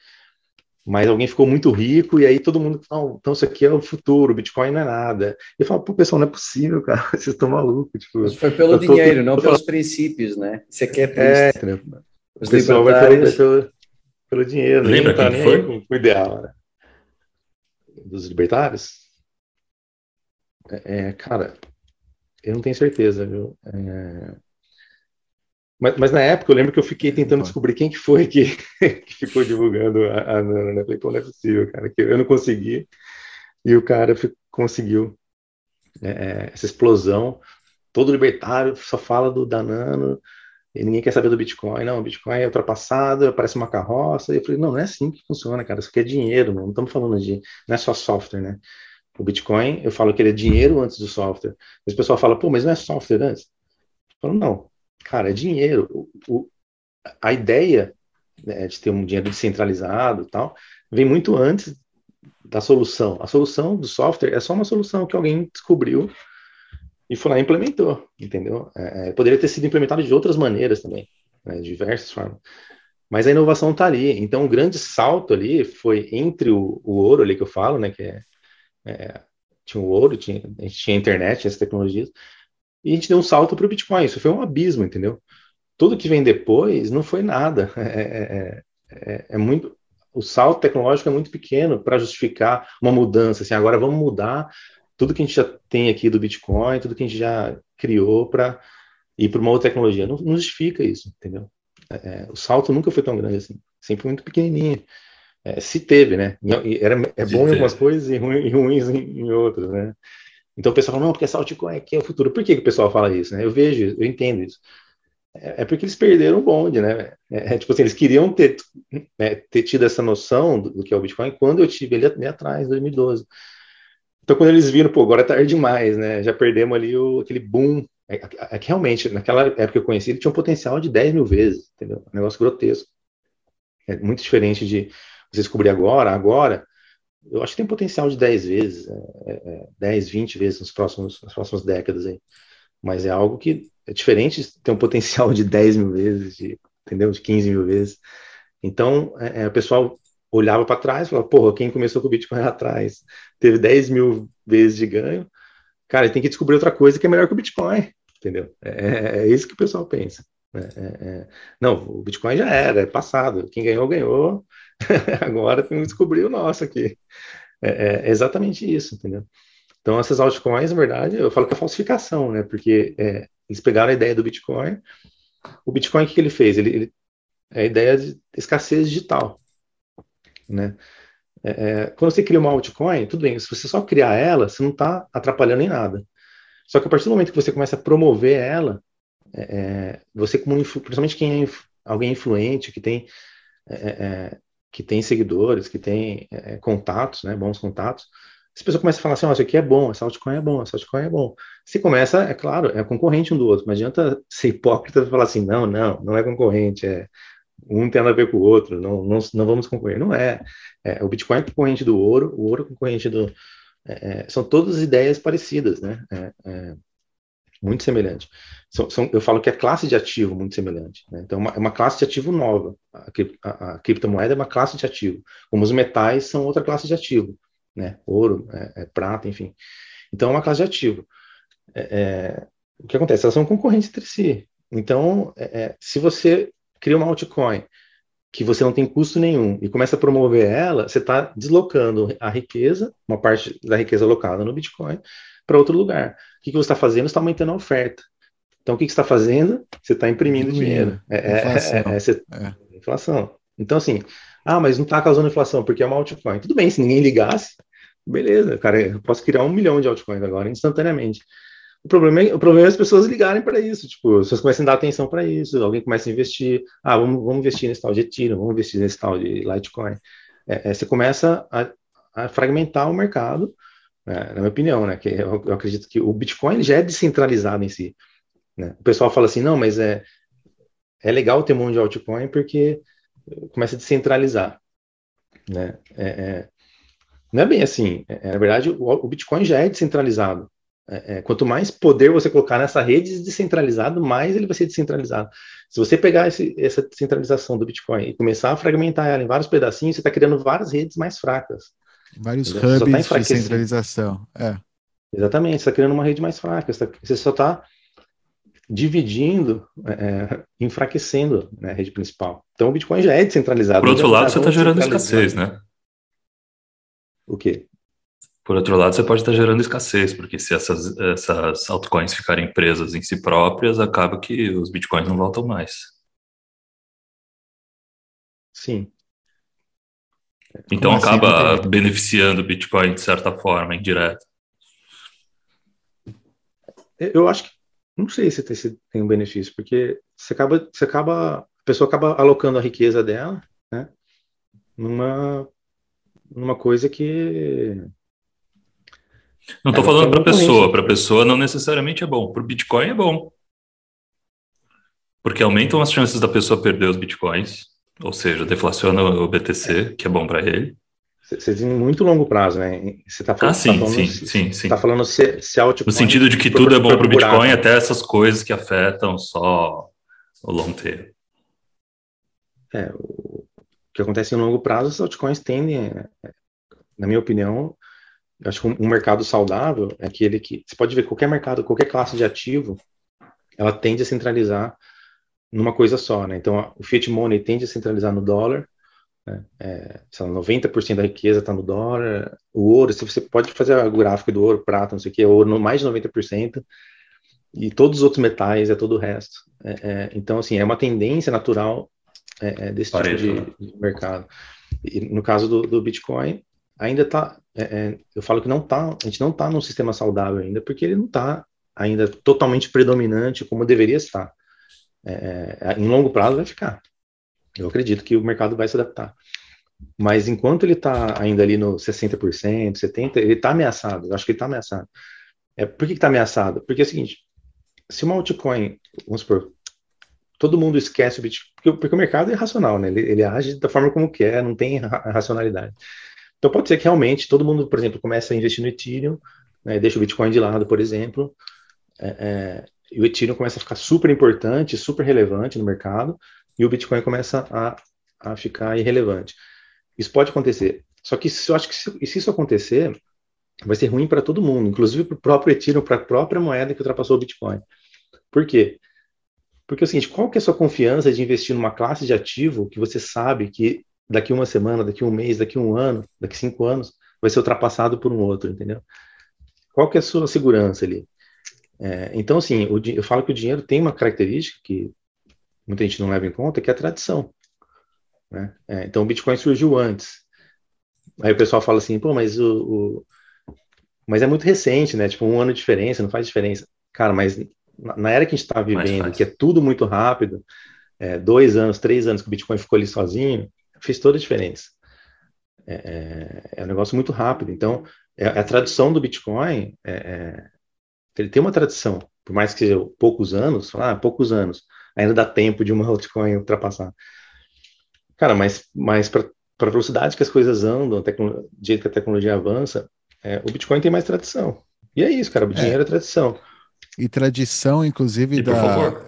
Mas alguém ficou muito rico e aí todo mundo fala, então isso aqui é o futuro, Bitcoin não é nada. E eu falo, pô, pessoal, não é possível, cara, vocês estão malucos. Tipo, Mas foi pelo dinheiro, não pelos princípios, né? Você quer é, Os o pessoal vai pelo, pelo, pelo dinheiro. Lembra tá quem foi? Com, com o ideal, né? Dos libertários? É, cara, eu não tenho certeza, viu? É... Mas, mas, na época eu lembro que eu fiquei tentando descobrir quem que foi que, que ficou divulgando a, a Nano, né? Falei, pô, não é possível, cara, que eu não consegui. E o cara conseguiu é, é, essa explosão. Todo libertário só fala do da Nano, e ninguém quer saber do Bitcoin. Não, o Bitcoin é ultrapassado, parece uma carroça. E eu falei, não, não é assim que funciona, cara. Isso aqui é dinheiro, não estamos falando de. Não é só software, né? O Bitcoin, eu falo que ele é dinheiro antes do software. Mas o pessoal fala, pô, mas não é software antes? Eu falo, não, Cara, é dinheiro. O, o, a ideia né, de ter um dinheiro descentralizado tal vem muito antes da solução. A solução do software é só uma solução que alguém descobriu e foi lá e implementou, entendeu? É, é poderia ter sido implementado de outras maneiras também, né, de diversas formas. Mas a inovação está ali. Então, o grande salto ali foi entre o, o ouro ali que eu falo, né, que é, é tinha o ouro, tinha, a gente tinha internet, as tecnologias, e a gente deu um salto para o Bitcoin. Isso foi um abismo, entendeu? Tudo que vem depois não foi nada. É, é, é, é muito. O salto tecnológico é muito pequeno para justificar uma mudança. Assim, agora vamos mudar tudo que a gente já tem aqui do Bitcoin, tudo que a gente já criou para ir para uma outra tecnologia. Não, não justifica isso, entendeu? É, é, o salto nunca foi tão grande assim. Sempre muito pequenininho. É, se teve, né? Era, é bom em algumas coisas e, ruim, ruins em, em outras, né? Então o pessoal fala, não, porque altcoin aqui é o futuro. Por que, que o pessoal fala isso? Né? Eu vejo, eu entendo isso. É, é porque eles perderam o bonde, né? É, é, tipo assim, eles queriam ter, é, ter tido essa noção do, do, que é o Bitcoin quando eu tive ele ali atrás, em 2012. Então quando eles viram, pô, agora é tarde demais, né? Já perdemos ali o, aquele boom. É, é que realmente, naquela época que eu conheci, ele tinha um potencial de 10 mil vezes, entendeu? Um negócio grotesco. É muito diferente de você descobrir agora, agora, eu acho que tem potencial de 10 vezes, é, é, 10, 20 vezes nos próximos, nas próximas décadas aí. Mas é algo que é diferente ter um potencial de 10 mil vezes, de, entendeu? De 15 mil vezes. Então, é, é o pessoal olhava para trás e falava, porra, quem começou com o Bitcoin lá atrás teve 10 mil vezes de ganho, cara, tem que descobrir outra coisa que é melhor que o Bitcoin, entendeu? É, é, é isso que o pessoal pensa. Né? É, não, o Bitcoin já era, é passado. Quem ganhou, ganhou. Agora temos que descobrir o nosso aqui. É, é, exatamente isso, entendeu? Então, essas altcoins, na verdade, eu falo que é falsificação, né? Porque é, eles pegaram a ideia do Bitcoin. O Bitcoin, o que, que ele fez? Ele, ele, é a ideia de escassez digital, né? É, é, quando você cria uma altcoin, tudo bem, se você só criar ela, você não está atrapalhando em nada. Só que a partir do momento que você começa a promover ela, é, é você como principalmente quem é alguém influente, que tem é, que tem seguidores, que tem é, contatos, né, bons contatos, as pessoas começam a falar assim, oh, isso aqui é bom, essa altcoin é bom, essa altcoin é bom. Se começa, é claro, é concorrente um do outro, mas adianta ser hipócrita e falar assim, não, não, não é concorrente, é um tem nada a ver com o outro, não, não, não vamos concorrer. Não é. é. O Bitcoin é concorrente do ouro, o ouro é concorrente do... É, é, são todas ideias parecidas, né? É, é muito semelhante. São, são, eu falo que é classe de ativo muito semelhante. Né? Então, é uma, é uma, classe de ativo nova. A, a, a, criptomoeda é uma classe de ativo, como os metais são outra classe de ativo, né? Ouro, é, é prata, enfim. Então, é uma classe de ativo. É, é o que acontece? Elas são concorrentes entre si. Então, é, se você cria uma altcoin que você não tem custo nenhum e começa a promover ela, você está deslocando a riqueza, uma parte da riqueza alocada no Bitcoin, para outro lugar. O que, que você está fazendo? Você está aumentando a oferta. Então, o que, que você está fazendo? Você está imprimindo dinheiro. É, é, inflação. É, é, você... É. inflação. Então, assim, ah, mas não está causando inflação porque é uma altcoin. Tudo bem, se ninguém ligasse, beleza, cara, eu posso criar um milhão de altcoins agora, instantaneamente. O problema, é, o problema é as pessoas ligarem para isso, tipo, as pessoas começam a dar atenção para isso, alguém começa a investir, ah, vamos, vamos investir nesse tal de Ethereum, vamos investir nesse tal de Litecoin. É, é, você começa a, a fragmentar o mercado, na minha opinião, né? Que eu, eu, acredito que o Bitcoin já é descentralizado em si. Né? O pessoal fala assim, não, mas é, é legal ter um monte de altcoin porque começa a descentralizar. Né? É, é, não é bem assim. É, é na verdade, o, o, Bitcoin já é descentralizado. É, é, quanto mais poder você colocar nessa rede descentralizado, mais ele vai ser descentralizado. Se você pegar esse, essa descentralização do Bitcoin e começar a fragmentar ela em vários pedacinhos, você está criando várias redes mais fracas. Vários hubs tá de centralização. É. Exatamente, você está criando uma rede mais fraca, você só está dividindo, é, é, enfraquecendo né, a rede principal. Então o Bitcoin já é descentralizado. Por outro lado, tá você está gerando escassez, né? O quê? Por outro lado, você pode estar gerando escassez, porque se essas, essas altcoins ficarem presas em si próprias, acaba que os bitcoins não voltam mais. Sim. Então Como assim? acaba assim, beneficiando o Bitcoin de certa forma, indireta. Eu acho que não sei se tem, se tem um benefício, porque você acaba, você acaba, a pessoa acaba alocando a riqueza dela, né, numa, numa coisa que não estou é, falando para a pessoa, para a pessoa não necessariamente é bom, para o Bitcoin é bom. Porque aumentam as chances da pessoa perder os Bitcoins, ou seja, deflaciona o BTC, que é bom para ele. Você tem muito longo prazo, né? Você tá falando, ah, sim, tá falando, sim, sim, sim. Tá falando se, se altcoin... No sentido de que tudo é bom para o Bitcoin, até essas coisas que afetam só o long tail. É, o que acontece em longo prazo, os altcoins tendem, na minha opinião, eu acho que um, mercado saudável é aquele que você pode ver qualquer mercado, qualquer classe de ativo, ela tende a centralizar numa coisa só, né? Então, o fiat money tende a centralizar no dólar, né? É, sei lá, 90% da riqueza está no dólar. O ouro, se você pode fazer o gráfico do ouro, prata, não sei o que, ouro mais de 90%, e todos os outros metais é todo o resto. É, é, então, assim, é uma tendência natural é, é, desse Pareto. tipo de, né? de, mercado. E no caso do, do Bitcoin, ainda está, é, eu falo que não tá, a gente não está num sistema saudável ainda, porque ele não está ainda totalmente predominante como deveria estar. Em longo prazo vai ficar. Eu acredito que o mercado vai se adaptar. Mas enquanto ele está ainda ali no 60%, 70%, ele está ameaçado. Eu acho que ele está ameaçado. É, por que está ameaçado? Porque é o seguinte: se uma altcoin, vamos supor, todo mundo esquece o Bitcoin, porque, porque o mercado é racional, né? Ele, ele, age da forma como quer, não tem ra racionalidade. Então pode ser que realmente todo mundo, por exemplo, comece a investir no Ethereum, né, deixa o Bitcoin de lado, por exemplo, é, é, o Ethereum começa a ficar super importante, super relevante no mercado, e o Bitcoin começa a, a ficar irrelevante. Isso pode acontecer. Só que eu acho que se, se isso acontecer, vai ser ruim para todo mundo, inclusive para o próprio Ethereum, para a própria moeda que ultrapassou o Bitcoin. Por quê? Porque é o seguinte, qual que é a sua confiança de investir numa classe de ativo que você sabe que daqui uma semana, daqui um mês, daqui um ano, daqui cinco anos, vai ser ultrapassado por um outro, entendeu? Qual que é a sua segurança ali? É, então, assim, o, eu falo que o dinheiro tem uma característica que muita gente não leva em conta, que é a tradição. Né? É, então, o Bitcoin surgiu antes. Aí o pessoal fala assim, pô, mas o, o, mas é muito recente, né? Tipo, um ano de diferença, não faz diferença. Cara, mas na era que a gente está vivendo, que é tudo muito rápido, é, dois anos, três anos que o Bitcoin ficou ali sozinho, fez toda a diferença. É, é, é um negócio muito rápido. Então, é, a tradição do Bitcoin, é, é, ele tem uma tradição, por mais que seja poucos anos, ah, poucos anos, ainda dá tempo de uma altcoin ultrapassar. Cara, mas, mas para a velocidade que as coisas andam, do jeito que a tecnologia avança, é, o Bitcoin tem mais tradição. E é isso, cara, o dinheiro é, é tradição. E tradição, inclusive, e, da.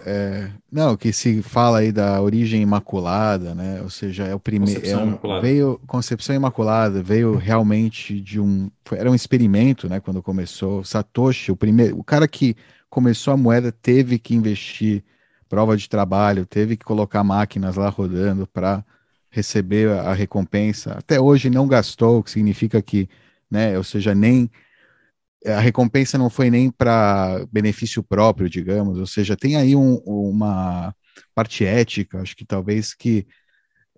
É, não, que se fala aí da origem imaculada, né? Ou seja, é o primeiro. É um, veio Concepção Imaculada, veio realmente de um. Era um experimento, né? Quando começou. Satoshi, o primeiro. O cara que começou a moeda teve que investir prova de trabalho, teve que colocar máquinas lá rodando para receber a recompensa. Até hoje não gastou, o que significa que, né, ou seja, nem a recompensa não foi nem para benefício próprio, digamos, ou seja, tem aí um, uma parte ética, acho que talvez que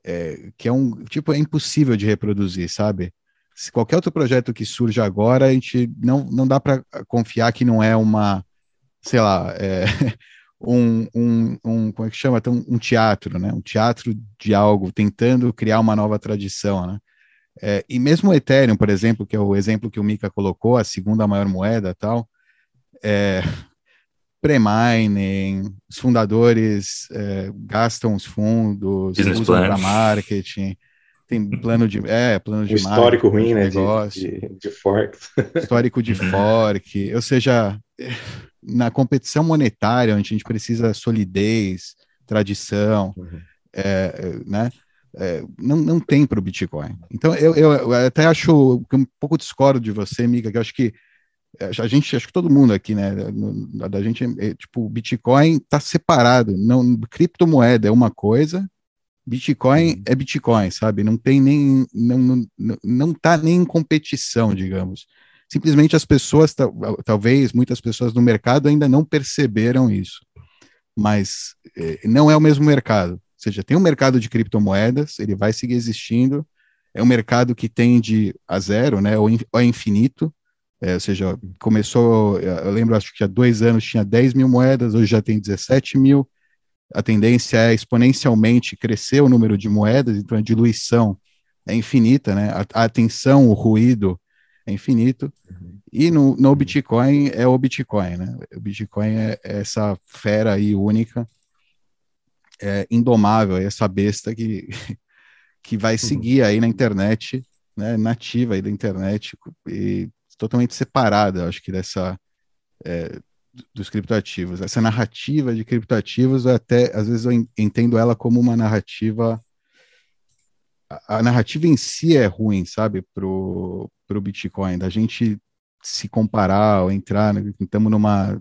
é, que é um tipo é impossível de reproduzir, sabe? Se qualquer outro projeto que surge agora, a gente não, não dá para confiar que não é uma, sei lá, é, um, um, um, como é que chama? Então, um teatro, né? Um teatro de algo, tentando criar uma nova tradição, né? É, e mesmo o Ethereum, por exemplo, que é o exemplo que o Mika colocou, a segunda maior moeda tal, é, pre-mining, os fundadores é, gastam os fundos, Business usam para marketing, tem plano de é plano de histórico ruim, né, negócio, de, de, de fork, histórico de fork, ou seja, na competição monetária, onde a gente precisa solidez, tradição, uhum. é, né? É, não, não tem para o Bitcoin. Então, eu, eu, eu, até acho um pouco discordo de você, Mica, que eu acho que é, a gente, acho que todo mundo aqui, né, da gente, é, tipo, o Bitcoin está separado, não, criptomoeda é uma coisa, Bitcoin uhum. é Bitcoin, sabe? Não tem nem, não, não, não tá nem em competição, digamos. simplesmente as pessoas, talvez muitas pessoas no mercado ainda não perceberam isso. Mas eh, não é o mesmo mercado. Ou seja, tem um mercado de criptomoedas, ele vai seguir existindo, é um mercado que tende a zero, né, ou, a infinito, é, ou seja, começou, eu lembro, acho que há dois anos tinha 10 mil moedas, hoje já tem 17 mil, a tendência é exponencialmente crescer o número de moedas, então a diluição é infinita, né, a, a atenção, o ruído é infinito, uhum. e no, no Bitcoin é o Bitcoin, né, o Bitcoin é, é essa fera aí única, é indomável, essa besta que que vai uhum. seguir aí na internet, né, nativa aí da internet e totalmente separada, acho que dessa é, dos criptoativos. Essa narrativa de criptoativos, até às vezes eu entendo ela como uma narrativa a, a narrativa em si é ruim, sabe, pro pro Bitcoin, da gente se comparar ou entrar, estamos numa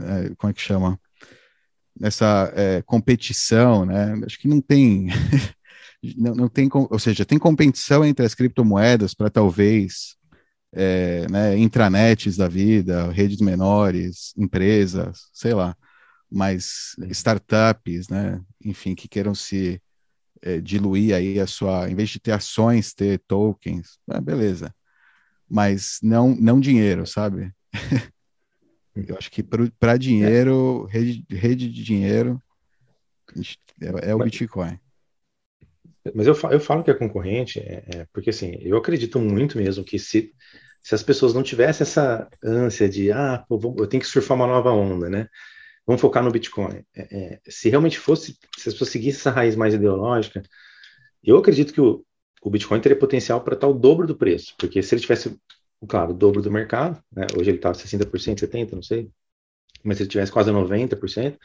é, como é que chama? Nessa é, competição, né? Acho que não tem não, não tem, ou seja, tem competição entre as criptomoedas para talvez é, né, intranets da vida, redes menores, empresas, sei lá, mas startups, né, enfim, que queiram se é, diluir aí a sua, em vez de ter ações, ter tokens, ah, beleza, mas não, não dinheiro, sabe? Eu acho que para dinheiro, rede, rede de dinheiro, é, é o Bitcoin. Mas eu falo, eu falo que é concorrente, é, é, porque assim, eu acredito muito mesmo que se, se as pessoas não tivessem essa ânsia de, ah, pô, vou, eu tenho que surfar uma nova onda, né? Vamos focar no Bitcoin. É, é, se realmente fosse, se as pessoas seguissem essa raiz mais ideológica, eu acredito que o, o Bitcoin teria potencial para estar o dobro do preço, porque se ele tivesse, claro, o dobro do mercado, né? hoje ele está 60%, 70%, não sei, mas se ele tivesse quase 90%,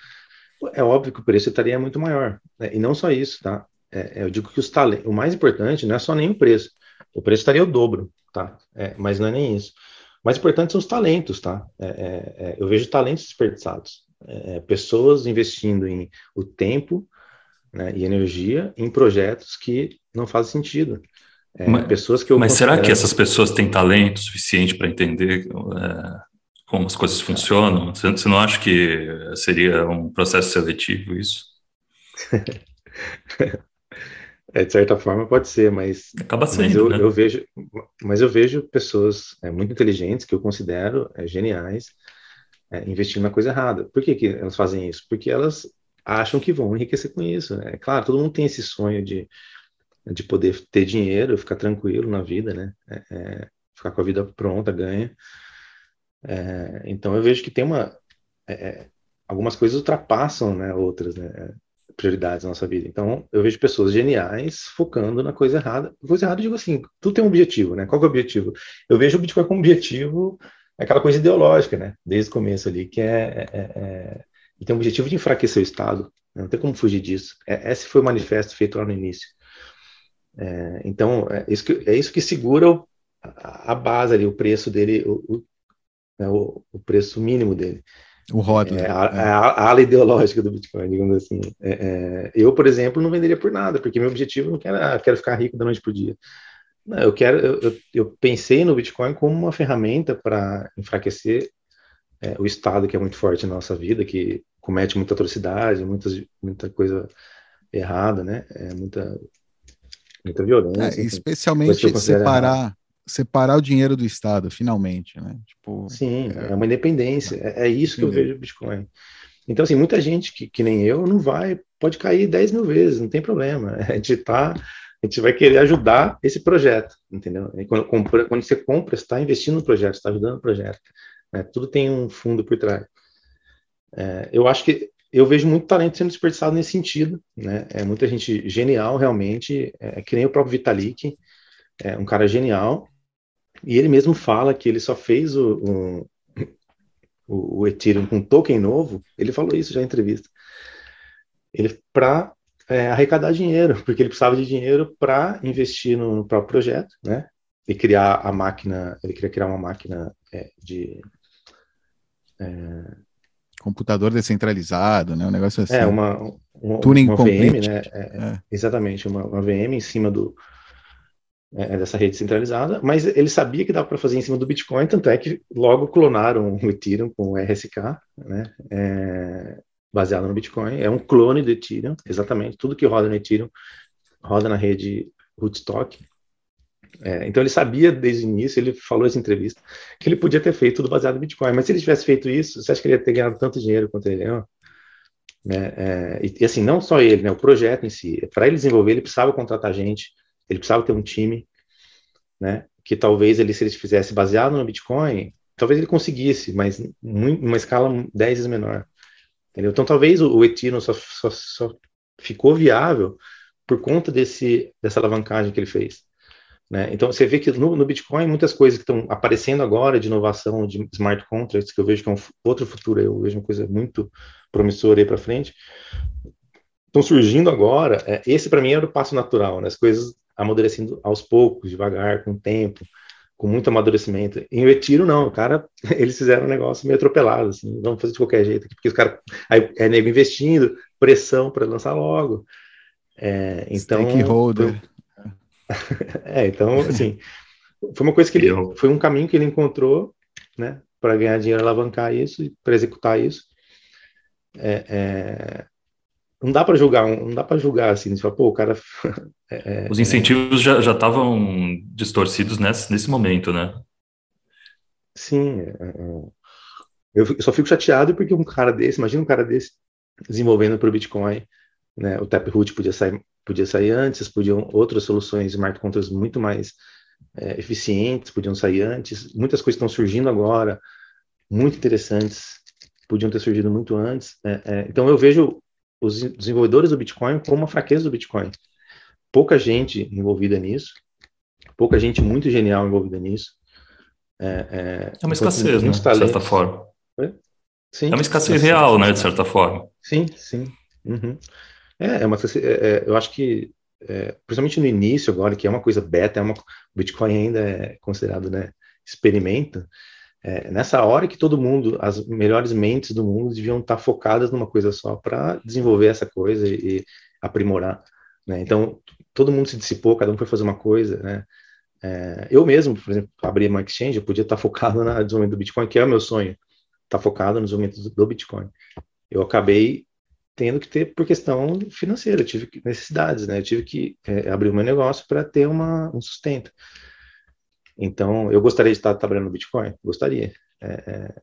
é óbvio que o preço estaria muito maior. Né? E não só isso, tá? É, é, eu digo que os talentos, o mais importante não é só nem o preço. O preço estaria o dobro, tá? É, mas não é nem isso. O mais importante são os talentos, tá? É, é, eu vejo talentos desperdiçados. pessoas investindo em o tempo né, e energia em projetos que não fazem sentido. Mas, pessoas que eu mas considero... será que essas pessoas têm talento suficiente para entender como as coisas funcionam? Você não acha que seria um processo seletivo isso? É, de certa forma pode ser, mas, Acaba sendo, mas eu, né? eu vejo, mas eu vejo pessoas é, muito inteligentes que eu considero é, geniais é, investindo na coisa errada. Por que, que elas fazem isso? Porque elas acham que vão enriquecer com isso. É claro, todo mundo tem esse sonho de, de poder ter dinheiro, ficar tranquilo na vida, né? É, é, ficar com a vida pronta, ganha. É, então eu vejo que tem uma algumas coisas ultrapassam, né, outras, né? prioridades na nossa vida. Então, eu vejo pessoas geniais focando na coisa errada. Coisa errada, eu digo assim, tudo tem um objetivo, né? Qual é o objetivo? Eu vejo o Bitcoin como objetivo, aquela coisa ideológica, né? Desde o começo ali, que é, é, é tem o objetivo de enfraquecer o Estado. Né? Não tem como fugir disso. É, esse foi o manifesto feito lá no início. É, então, é isso, que, é isso que segura o, a, a, base ali, o preço dele, o, o, né, o, o preço mínimo dele. O rótulo. É, a, é. a, a, ala ideológica do Bitcoin, digamos assim. É, é, eu, por exemplo, não venderia por nada, porque meu objetivo não ah, quero ficar rico da noite para o dia. Não, eu quero, eu, eu, pensei no Bitcoin como uma ferramenta para enfraquecer é, o Estado que é muito forte na nossa vida, que comete muita atrocidade, muitas, muita coisa errada, né? É, muita, muita violência. É, especialmente separar separar o dinheiro do Estado, finalmente, né? Tipo, Sim, é, é uma independência. É, é isso que eu vejo o Bitcoin. Então, assim, muita gente que, que nem eu não vai, pode cair 10 mil vezes, não tem problema. A gente tá, a gente vai querer ajudar esse projeto, entendeu? Quando, compra, quando você compra, você está investindo no projeto, está ajudando o projeto. Né? Tudo tem um fundo por trás. É, eu acho que eu vejo muito talento sendo desperdiçado nesse sentido, né? É muita gente genial, realmente, é, que nem o próprio Vitalik, é um cara genial, e ele mesmo fala que ele só fez o, o, o Ethereum com token novo, ele falou isso já em entrevista. Ele para é, arrecadar dinheiro, porque ele precisava de dinheiro para investir no, no, próprio projeto, né? E criar a máquina, ele queria criar uma máquina é, de é, computador descentralizado, né? Um negócio assim. É uma, uma, Tuning uma VM, né? É, é, exatamente, uma, uma VM em cima do é, dessa rede centralizada, mas ele sabia que dava para fazer em cima do Bitcoin, tanto é que logo clonaram o Ethereum com o RSK, né, é, baseado no Bitcoin, é um clone do Ethereum, exatamente, tudo que roda no Ethereum roda na rede Rootstock, é, então ele sabia desde o início, ele falou essa entrevista, que ele podia ter feito tudo baseado no Bitcoin, mas se ele tivesse feito isso, você acha que ele ia ter ganhado tanto dinheiro quanto ele ganhou? Né? É, e, e, assim, não só ele, né, o projeto em si, para ele desenvolver, ele precisava contratar gente, ele precisava ter um time, né, que talvez ele, se ele fizesse baseado no Bitcoin, talvez ele conseguisse, mas em uma escala 10 vezes menor. Entendeu? Então, talvez o, o Ethereum só, só, só, ficou viável por conta desse, dessa alavancagem que ele fez. Né? Então, você vê que no, no Bitcoin, muitas coisas que estão aparecendo agora de inovação de smart contracts, que eu vejo que é um outro futuro, eu vejo uma coisa muito promissora aí para frente, estão surgindo agora. É, esse, para mim, era o passo natural, né? as coisas amadurecendo aos poucos, devagar, com o tempo, com muito amadurecimento. Em Retiro, não, o cara, eles fizeram um negócio meio atropelado, assim, vamos fazer de qualquer jeito porque os caras, aí é nego investindo, pressão para lançar logo. É, então. Stakeholder. é, então, assim, foi uma coisa que ele, foi um caminho que ele encontrou, né, para ganhar dinheiro, alavancar isso, para executar isso. É, é, não dá para julgar, não dá para julgar assim, fala, pô, o cara. É, é, Os incentivos já estavam distorcidos nesse, nesse momento, né? Sim. É, é, eu só fico chateado porque um cara desse, imagina um cara desse desenvolvendo para o Bitcoin, né? O Taproot podia sair, podia sair antes, podiam outras soluções smart contracts muito mais é, eficientes podiam sair antes. Muitas coisas estão surgindo agora, muito interessantes, podiam ter surgido muito antes. então eu vejo os desenvolvedores do Bitcoin como uma fraqueza do Bitcoin. Pouca gente envolvida nisso, pouca gente muito genial envolvida nisso. É, é, é uma escassez, né, de certa forma. Sim, é uma escassez real, né, de certa forma. Sim, sim. Uhum. É, é uma, é, é, eu acho que, é, principalmente no início agora, que é uma coisa beta, é uma, o Bitcoin ainda é considerado, né, experimento, é, nessa hora que todo mundo, as melhores mentes do mundo deviam estar focadas numa coisa só para desenvolver essa coisa e, e aprimorar. Né? Então, todo mundo se dissipou, cada um foi fazer uma coisa. Né? É, eu mesmo, por exemplo, abri uma exchange, eu podia estar focado no desenvolvimento do Bitcoin, que é o meu sonho, estar focado no desenvolvimento do Bitcoin. Eu acabei tendo que ter por questão financeira, eu tive necessidades, né? Eu tive que é, abrir o meu negócio para ter uma, um sustento. Então, eu gostaria de estar trabalhando no Bitcoin? Gostaria. É, é,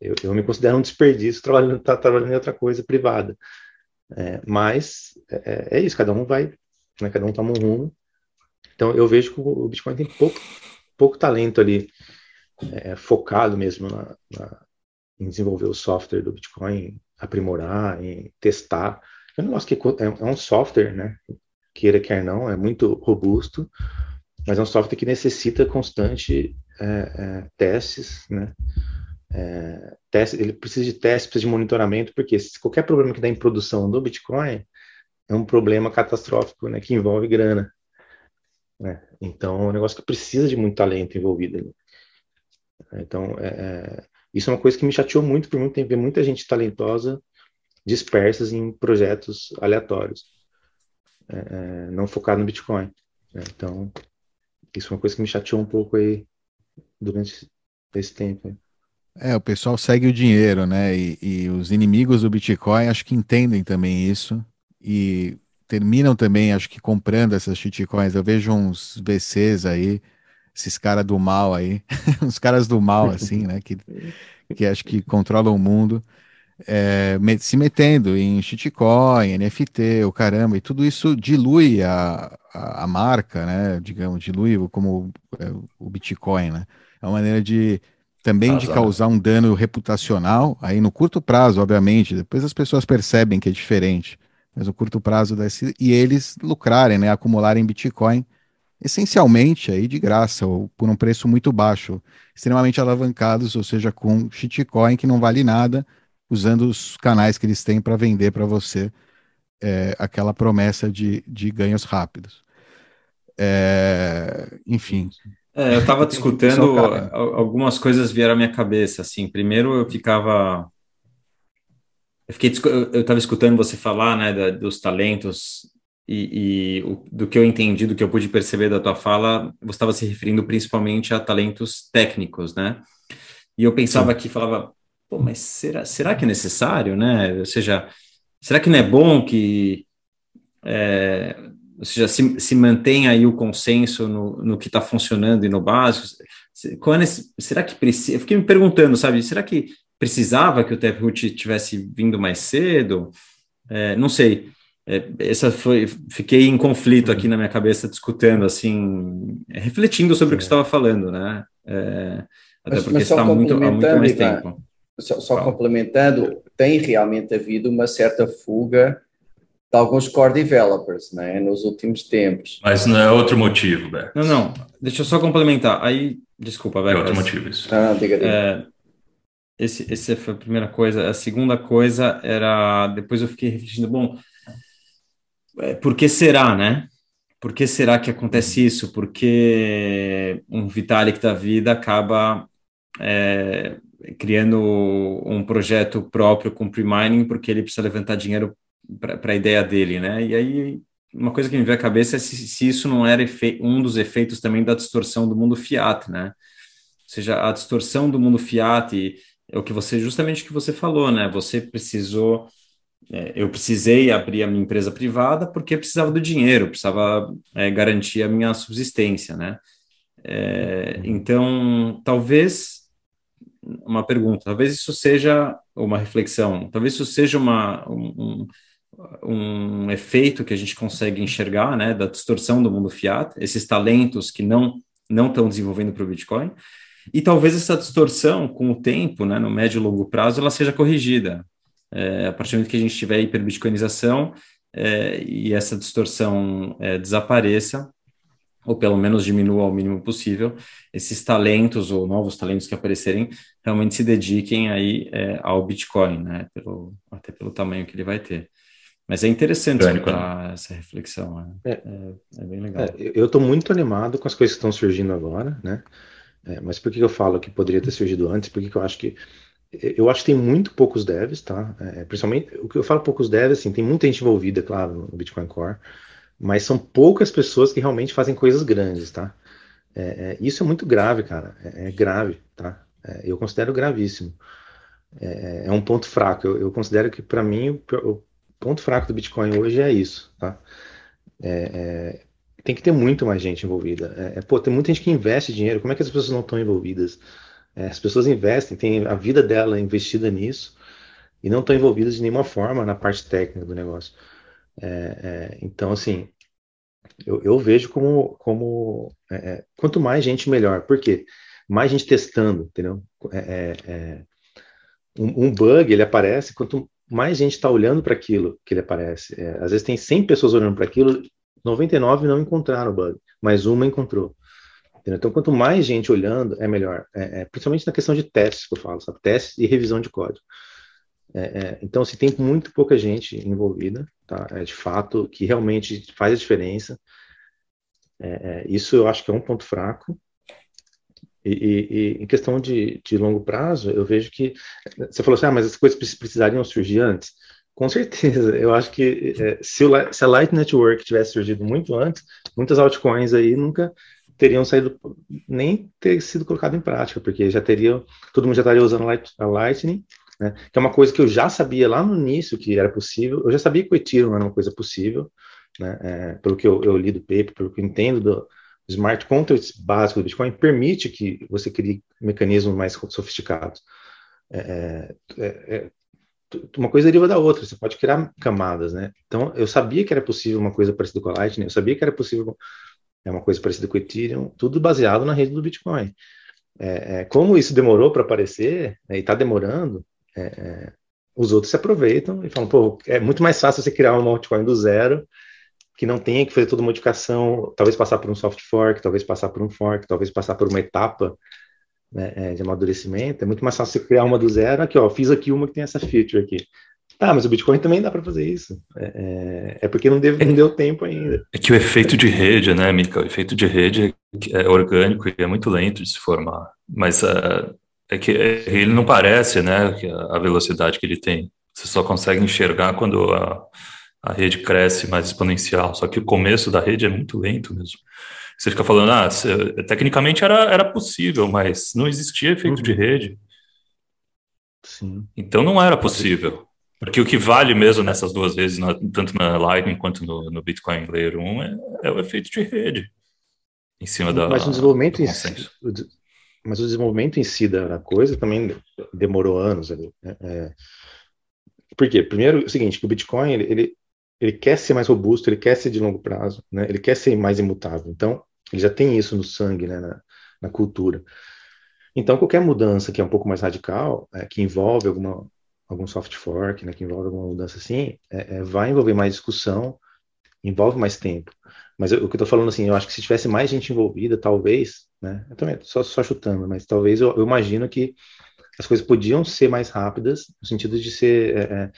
eu, eu, me considero um desperdício trabalhando, tá trabalhando em outra coisa privada. É, mas é, é, isso, cada um vai, né, cada um toma um rumo. Então, eu vejo que o Bitcoin tem pouco, pouco talento ali, é, focado mesmo na, na, em desenvolver o software do Bitcoin, aprimorar, em testar. É um negócio que é, é um software, né? Queira, quer não, é muito robusto mas é um software que necessita constante é, é, testes, né? É, teste, ele precisa de testes, precisa de monitoramento, porque se qualquer problema que dá em produção do Bitcoin é um problema catastrófico, né, que envolve grana. Né? Então, é um negócio que precisa de muito talento envolvido ali. Então, é, é, isso é uma coisa que me chateou muito por muito tempo, ver muita gente talentosa dispersas em projetos aleatórios, é, é não focado no Bitcoin. Né? Então, isso é uma coisa que me chateou um pouco aí durante esse tempo. É, o pessoal segue o dinheiro, né? E, e, os inimigos do Bitcoin acho que entendem também isso e terminam também, acho que comprando essas shitcoins. Eu vejo uns VCs aí, esses caras do mal aí, uns caras do mal assim, né? Que, que acho que controlam o mundo é, se metendo em shitcoin, NFT, o caramba, e tudo isso dilui a, a, a marca, né? Digamos, dilui como é, o Bitcoin, né? É uma maneira de também de causar um dano reputacional, aí no curto prazo, obviamente, depois as pessoas percebem que é diferente, mas no curto prazo desse, e eles lucrarem, né, acumularem Bitcoin essencialmente aí de graça ou por um preço muito baixo, extremamente alavancados, ou seja, com shitcoin que não vale nada, usando os canais que eles têm para vender para você é, aquela promessa de, de ganhos rápidos. É, enfim. É, eu estava discutindo, algumas coisas vieram à minha cabeça. Assim, primeiro eu ficava. Eu fiquei eu estava escutando você falar, né, da, dos talentos e, e o, do que eu entendi, do que eu pude perceber da tua fala, você estava se referindo principalmente a talentos técnicos, né? E eu pensava Sim. aqui, falava, pô, mas será, será que é necessário, né? Ou seja, será que não é bom que, é, ou seja, se, se mantém aí o consenso no, no que está funcionando e no básico? Quando, é será que precisa? Eu fiquei me perguntando, sabe? Será que precisava que o Taproot tivesse vindo mais cedo? É, não sei. É, essa foi, fiquei em conflito aqui na minha cabeça, discutindo, assim, refletindo sobre o que você estava falando, né? É, até mas, porque está muito, há muito mais tempo. Só, só complementando, tem realmente havido uma certa fuga de alguns core developers, né, nos últimos tempos. Mas não é outro motivo, Beto. Não, não. Deixa eu só complementar. Aí, desculpa, Beto. É outro motivo isso. Ah, diga, diga. É, esse, esse foi a primeira coisa. A segunda coisa era, depois eu fiquei refletindo, bom, é, por que será, né? Por que será que acontece isso? Porque um Vitalik da vida acaba é, criando um projeto próprio com pre-mining porque ele precisa levantar dinheiro para a ideia dele, né? E aí, uma coisa que me veio à cabeça é se, se isso não era um dos efeitos também da distorção do mundo fiat, né? Ou seja, a distorção do mundo fiat é o que você, justamente o que você falou, né? Você precisou é, eu precisei abrir a minha empresa privada porque precisava do dinheiro, precisava é, garantir a minha subsistência, né? É, então, talvez uma pergunta, talvez isso seja uma reflexão, talvez isso seja uma, um, um, efeito que a gente consegue enxergar, né, da distorção do mundo fiat, esses talentos que não não estão desenvolvendo para o Bitcoin, e talvez essa distorção, com o tempo, né, no médio e longo prazo, ela seja corrigida. É, a partir do momento que a gente tiver hiperbitcoinização é, e essa distorção é, desapareça, ou pelo menos diminua ao mínimo possível, esses talentos ou novos talentos que aparecerem realmente se dediquem aí é, ao Bitcoin, né? Pelo, até pelo tamanho que ele vai ter. Mas é interessante escutar essa reflexão, né? é, é, é, bem legal. É, eu estou muito animado com as coisas que estão surgindo agora, né? É, mas por que eu falo que poderia ter surgido antes? Porque eu acho que eu acho que tem muito poucos devs, tá? É, principalmente, o que eu falo poucos devs, assim, tem muita gente envolvida, claro, no Bitcoin Core, mas são poucas pessoas que realmente fazem coisas grandes, tá? É, é, isso é muito grave, cara, é, é grave, tá? É, eu considero gravíssimo. É, é, um ponto fraco. Eu, eu considero que, para mim, o, o, ponto fraco do Bitcoin hoje é isso, tá? tem que ter muito mais gente envolvida. pô, tem muita gente que investe dinheiro, como é que as pessoas não estão envolvidas? É, as pessoas investem, têm a vida dela investida nisso e não estão envolvidas de nenhuma forma na parte técnica do negócio. É, é, então, assim, eu, eu, vejo como, como é, é, quanto mais gente, melhor. Por quê? Mais gente testando, entendeu? É, um, um, bug, ele aparece, quanto mais gente está olhando para aquilo que ele aparece. às vezes tem 100 pessoas olhando para aquilo, 99 não encontraram o bug, mas uma encontrou. Entendeu? Então, quanto mais gente olhando, é melhor. É, é, principalmente na questão de testes que eu falo, sabe? Testes e revisão de código. É, é então, se tem muito pouca gente envolvida, tá? É de fato que realmente faz a diferença. É, é, isso eu acho que é um ponto fraco. E, e, e, em questão de, de longo prazo, eu vejo que você falou assim, ah, mas as coisas precisariam surgir antes. Com certeza, eu acho que se, o, se, a Light Network tivesse surgido muito antes, muitas altcoins aí nunca teriam saído, nem ter sido colocado em prática, porque já teria, todo mundo já estaria usando a Lightning, né, que é uma coisa que eu já sabia lá no início que era possível, eu já sabia que o Ethereum era uma coisa possível, né, é, pelo que eu, eu, li do paper, pelo que eu entendo do smart contracts básico do Bitcoin, permite que você crie mecanismos mais sofisticados. É, é, é uma coisa deriva da outra, você pode criar camadas, né? Então, eu sabia que era possível uma coisa parecida com a Lightning, eu sabia que era possível é uma coisa parecida com o Ethereum, tudo baseado na rede do Bitcoin. É, é, como isso demorou para aparecer, né, e está demorando, é, é, os outros se aproveitam e falam, pô, é muito mais fácil você criar uma altcoin do zero, que não tenha que fazer toda modificação, talvez passar por um soft fork, talvez passar por um fork, talvez passar por uma etapa né, é, de amadurecimento, é muito mais fácil você criar uma do zero, aqui ó, fiz aqui uma que tem essa feature aqui. Tá, mas o Bitcoin também dá para fazer isso. É, é, é porque não, deve, não deu tempo ainda. É que o efeito de rede, né, Mika? O efeito de rede é orgânico e é muito lento de se formar. Mas uh, é que ele não parece, né, a velocidade que ele tem. Você só consegue enxergar quando a, a rede cresce mais exponencial. Só que o começo da rede é muito lento mesmo. Você fica falando, ah, tecnicamente era, era possível, mas não existia efeito uhum. de rede. Sim. Então não era possível. Porque o que vale mesmo nessas duas vezes, tanto na Lightning quanto no, no Bitcoin Layer 1, é, é, o efeito de rede. Em cima da. Mas o desenvolvimento em si, mas o desenvolvimento em si da coisa também demorou anos ali. Né? É, por quê? Primeiro, o seguinte, que o Bitcoin, ele, ele, ele, quer ser mais robusto, ele quer ser de longo prazo, né? ele quer ser mais imutável. Então, ele já tem isso no sangue, né? na, na cultura. Então, qualquer mudança que é um pouco mais radical, é, que envolve alguma, algum soft fork, né, que envolve alguma mudança assim, é, é, vai envolver mais discussão, envolve mais tempo. Mas eu, o que eu estou falando assim, eu acho que se tivesse mais gente envolvida, talvez, né, eu também só, só chutando, mas talvez eu, eu, imagino que as coisas podiam ser mais rápidas, no sentido de ser, é, é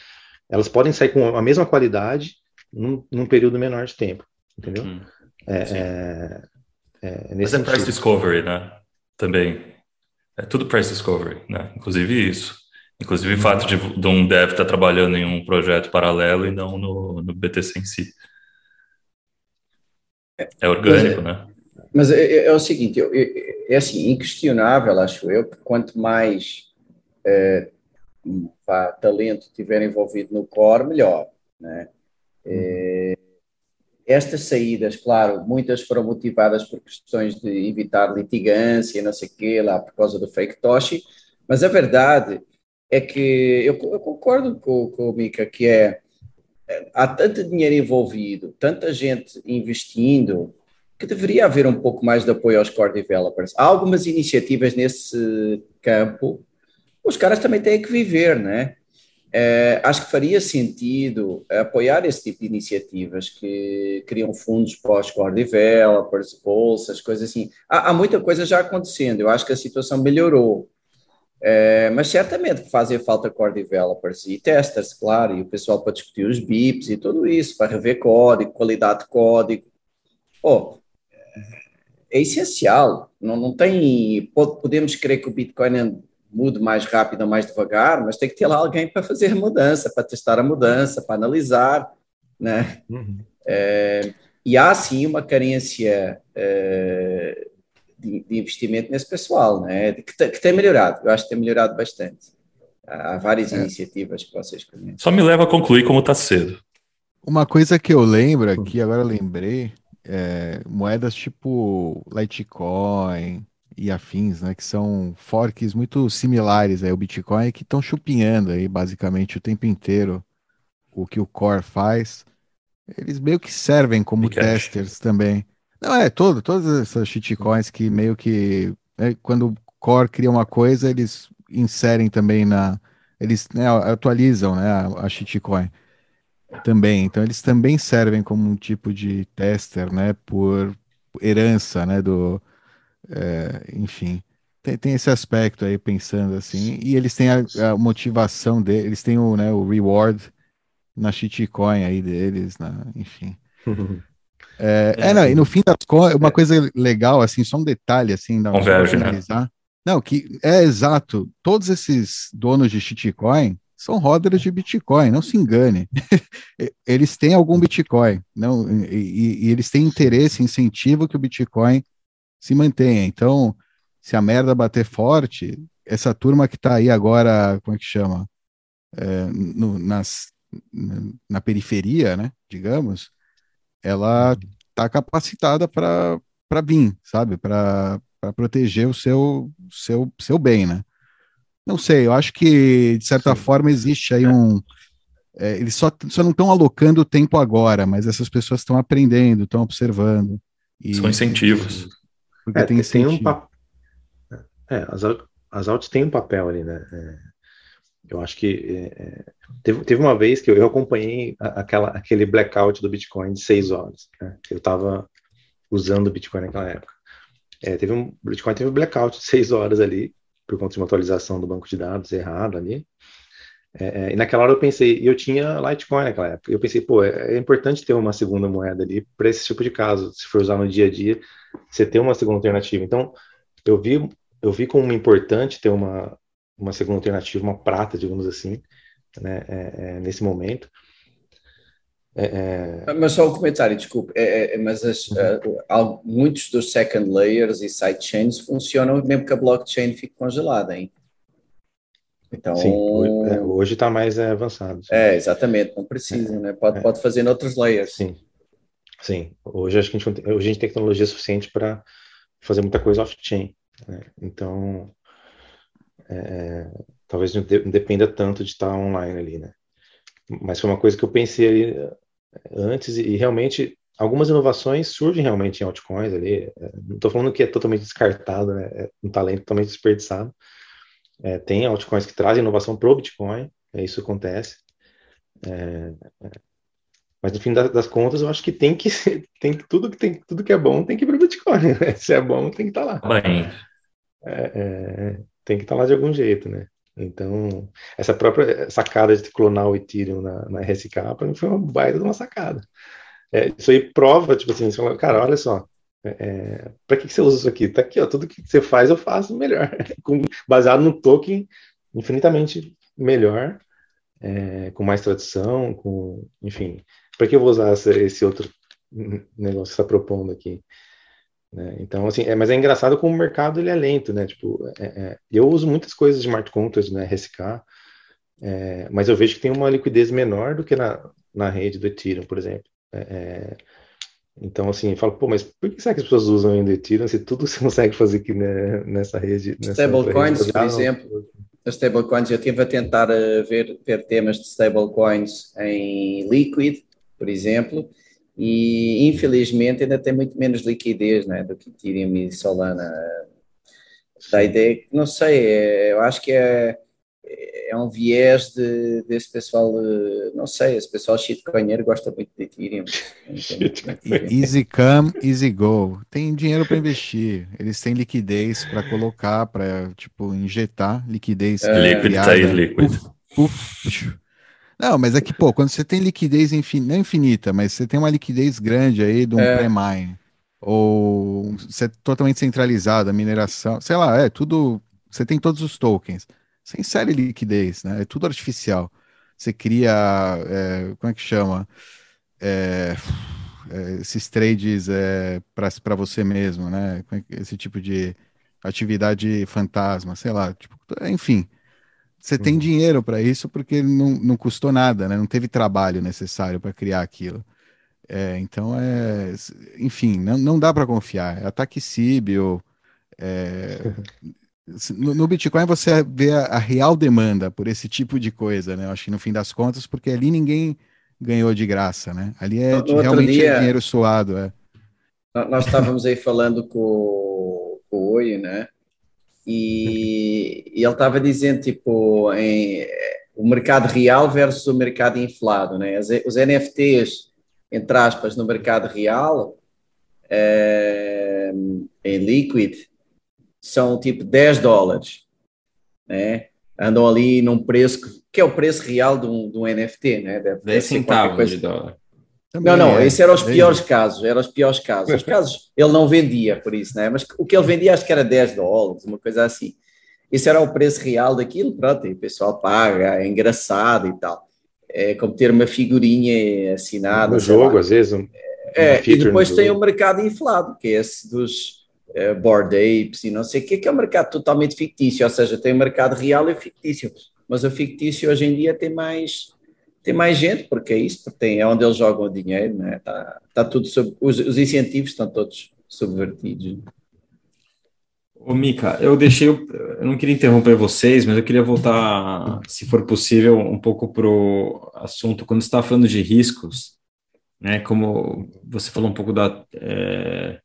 elas podem sair com a mesma qualidade num, num período menor de tempo, entendeu? Hum, é, é, é, mas é price discovery, né? Também. É tudo price discovery, né? Inclusive isso. Inclusive o fato de, de um dev estar tá trabalhando em um projeto paralelo e não no, no BTC em si. É orgânico, é, né? Mas é, é, é o seguinte, eu, é assim, inquestionável, acho eu, que quanto mais é, pá, talento tiver envolvido no core, melhor, né? É, estas saídas, claro, muitas foram motivadas por questões de evitar litigância, não sei o quê, lá por causa do fake Toshi, mas a verdade é que eu, eu concordo com, com o Mika, que é há tanto dinheiro envolvido, tanta gente investindo, que deveria haver um pouco mais de apoio aos core developers. Há algumas iniciativas nesse campo, os caras também têm que viver, né? É, acho que faria sentido apoiar esse tipo de iniciativas que criam fundos para os core developers, bolsas, coisas assim. Há, há muita coisa já acontecendo, eu acho que a situação melhorou. É, mas certamente que fazem falta core developers e testers, claro, e o pessoal para discutir os BIPs e tudo isso, para rever código, qualidade de código. Oh, é essencial. Não, não tem. Podemos crer que o Bitcoin mude mais rápido ou mais devagar, mas tem que ter lá alguém para fazer a mudança, para testar a mudança, para analisar. Né? Uhum. É, e há sim uma carência é, de, de investimento nesse pessoal, né? que, que tem melhorado, eu acho que tem melhorado bastante. Há várias é. iniciativas que vocês conhecem. Só me leva a concluir como está cedo. Uma coisa que eu lembro aqui, agora lembrei, é, moedas tipo Litecoin e afins, né, que são forks muito similares ao Bitcoin, que estão chupinhando aí basicamente o tempo inteiro o que o Core faz. Eles meio que servem como testers também. Não, é, todo, todas essas shitcoins que meio que. Né, quando o Core cria uma coisa, eles inserem também na. Eles né, atualizam né, a, a shitcoin também. Então, eles também servem como um tipo de tester, né? Por herança, né? Do. É, enfim. Tem, tem esse aspecto aí, pensando assim. E eles têm a, a motivação deles, eles têm o, né, o reward na shitcoin aí deles, né, enfim. É, é, não, e no fim das contas, uma é. coisa legal, assim, só um detalhe, assim, da Converge, né? Não, que é exato. Todos esses donos de shitcoin são roders de Bitcoin, não se engane. eles têm algum Bitcoin, não, e, e, eles têm interesse, incentivo que o Bitcoin se mantenha. Então, se a merda bater forte, essa turma que está aí agora, como é que chama? É, no, nas, na periferia, né, digamos, ela está capacitada para vir, sabe? Para proteger o seu, seu, seu bem, né? Não sei, eu acho que, de certa Sim. forma, existe aí um. É, eles só, só não estão alocando o tempo agora, mas essas pessoas estão aprendendo, estão observando. E, São incentivos. Porque é, tem, tem um. É, as, as altas têm um papel ali, né? Eu acho que é, é, teve, teve uma vez que eu, eu acompanhei aquela, aquele blackout do Bitcoin de seis horas. Né? Eu estava usando o Bitcoin naquela época. É, teve um Bitcoin teve um blackout de seis horas ali por conta de uma atualização do banco de dados errado ali. É, é, e naquela hora eu pensei, eu tinha Litecoin naquela época. Eu pensei, pô, é, é importante ter uma segunda moeda ali para esse tipo de caso. Se for usar no dia a dia, você ter uma segunda alternativa. Então, eu vi, eu vi como importante ter uma, uma segunda alternativa, uma prata, digamos assim, né, é, é, nesse momento. É, é... Mas só um comentário, desculpe, é, é, mas as, uhum. uh, muitos dos second layers e sidechains funcionam mesmo que a blockchain fique congelada, hein? Então, sim, hoje está mais avançado. Sim. É, exatamente, não precisa, né? Pode, pode fazer em outros layers. Sim, sim. Hoje acho que a gente, hoje a gente tem tecnologia suficiente para fazer muita coisa off-chain. Né? Então, talvez não, de, não dependa tanto de estar online ali, né? Mas foi uma coisa que eu pensei ali antes e realmente algumas inovações surgem realmente em altcoins ali. É, não estou falando que é totalmente descartado, né? é um talento totalmente desperdiçado. É, tem altcoins que trazem inovação para o Bitcoin, é, isso acontece. É, é, mas no fim das, das, contas, eu acho que tem que tem tudo que tem tudo que é bom tem que ir para o Bitcoin. Né? Se é bom, tem que estar tá lá. Bem. É, tem que estar tá lá de algum jeito, né? Então, essa própria sacada de clonar o Ethereum na, na RSK, para mim foi uma baita de uma sacada. É, isso aí prova, tipo assim, você fala, cara, olha só, é, é para que, que você usa isso aqui? Tá aqui, ó, tudo que você faz eu faço melhor, com, baseado no token infinitamente melhor, é, com mais tradição, com, enfim, para que eu vou usar esse, esse outro negócio que está propondo aqui? Né? Então, assim, é, mas é engraçado como o mercado ele é lento, né? Tipo, é, é, eu uso muitas coisas de smart contracts, né? RSK, é, mas eu vejo que tem uma liquidez menor do que na, na rede do Ethereum, por exemplo. É, é, então, assim, eu falo, pô, mas por que será que as pessoas usam ainda Ethereum se tudo você consegue fazer aqui né, nessa rede? Stablecoins, por exemplo, as stablecoins, eu estive a tentar uh, ver, ver temas de stablecoins em Liquid, por exemplo, e infelizmente ainda tem muito menos liquidez né, do que Ethereum e Solana. Da ideia que, não sei, é, eu acho que é, é um viés de, desse pessoal, não sei, esse pessoal shitcoinheiro gosta muito de Ethereum. easy come, easy go. Tem dinheiro para investir, eles têm liquidez para colocar, para tipo, injetar liquidez. É, liquid tá aí, liquid. Não, mas é que, pô, quando você tem liquidez infinita, não infinita, mas você tem uma liquidez grande aí de um é. pré-mine, ou você é totalmente centralizado, a mineração, sei lá, é tudo, você tem todos os tokens, sem série liquidez, né? É tudo artificial. Você cria, é, como é que chama? É, é, esses trades é, para você mesmo, né? É esse tipo de atividade fantasma, sei lá, tipo, enfim você uhum. tem dinheiro para isso porque não, não custou nada, né? Não teve trabalho necessário para criar aquilo. É, então, é, enfim, não, não dá para confiar. É ataque Síbio. É, no, no, Bitcoin você vê a, a, real demanda por esse tipo de coisa, né? Eu acho que no fim das contas, porque ali ninguém ganhou de graça, né? Ali é no, realmente dia, dinheiro suado. É. Nós estávamos aí falando com, com o Oi, né? E, e ele estava dizendo, tipo, em, o mercado real versus o mercado inflado, né? Os, NFTs, entre aspas, no mercado real, é, em Liquid, são tipo 10 dólares, né? Andam ali num preço que, que é o preço real de um, de um NFT, né? Deve, 10 centavos de dólar. Também não, não, é. esses eram os piores casos, eram os piores casos. Os casos ele não vendia por isso, né? Mas o que ele vendia acho que era 10 dólares, uma coisa assim. Esse era o preço real daquilo, pronto, e o pessoal paga, é engraçado e tal. É como ter uma figurinha assinada. No jogo, lá. às vezes. Um, é, e depois tem o mercado inflado, que é esse dos uh, board apes e não sei o que, que é um mercado totalmente fictício, ou seja, tem o mercado real e fictício. Mas o fictício hoje em dia tem mais tem mais gente, porque é isso, tem, é onde eles jogam o dinheiro, né? tá, tá tudo os, os, incentivos estão todos subvertidos. Ô, Mica, eu deixei, eu não queria interromper vocês, mas eu queria voltar, se for possível, um pouco para o assunto, quando você está falando de riscos, né, como você falou um pouco da, é,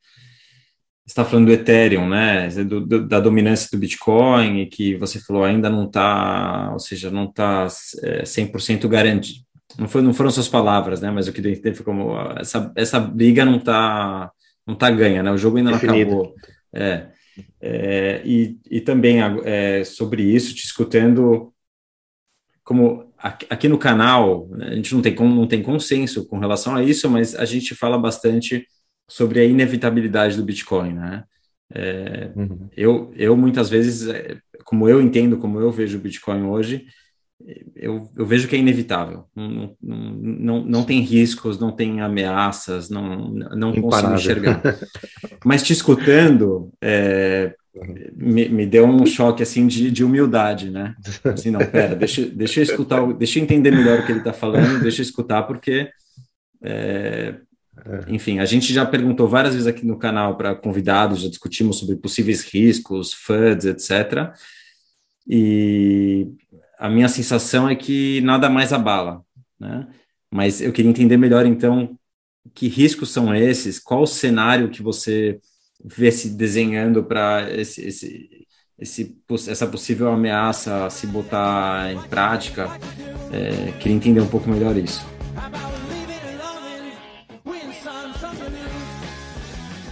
está falando do Ethereum, né, do, do, da dominância do Bitcoin, e que você falou ainda não está, ou seja, não está é, 100% garantido. Não, foi, não foram suas palavras, né, mas o que eu entendi foi como essa, essa briga não está não tá ganha, né, o jogo ainda não Definido. acabou. É, é, e, e também é, sobre isso, te escutando, como aqui no canal, né, a gente não tem, não tem consenso com relação a isso, mas a gente fala bastante sobre a inevitabilidade do Bitcoin, né? É, uhum. eu, eu muitas vezes, é, como eu entendo, como eu vejo o Bitcoin hoje, eu, eu, vejo que é inevitável. Não, não, não, não tem riscos, não tem ameaças, não, não consigo enxergar. Mas te escutando, é, me, me, deu um choque assim de, de humildade, né? Assim, não, pera, deixa, deixa eu escutar, deixa eu entender melhor o que ele está falando, deixa eu escutar, porque é, enfim, a gente já perguntou várias vezes aqui no canal para convidados, já discutimos sobre possíveis riscos, FUDs, etc. E a minha sensação é que nada mais abala, né? Mas eu queria entender melhor, então, que riscos são esses? Qual o cenário que você vê se desenhando para esse, esse, esse, essa possível ameaça se botar em prática? É, queria entender um pouco melhor isso.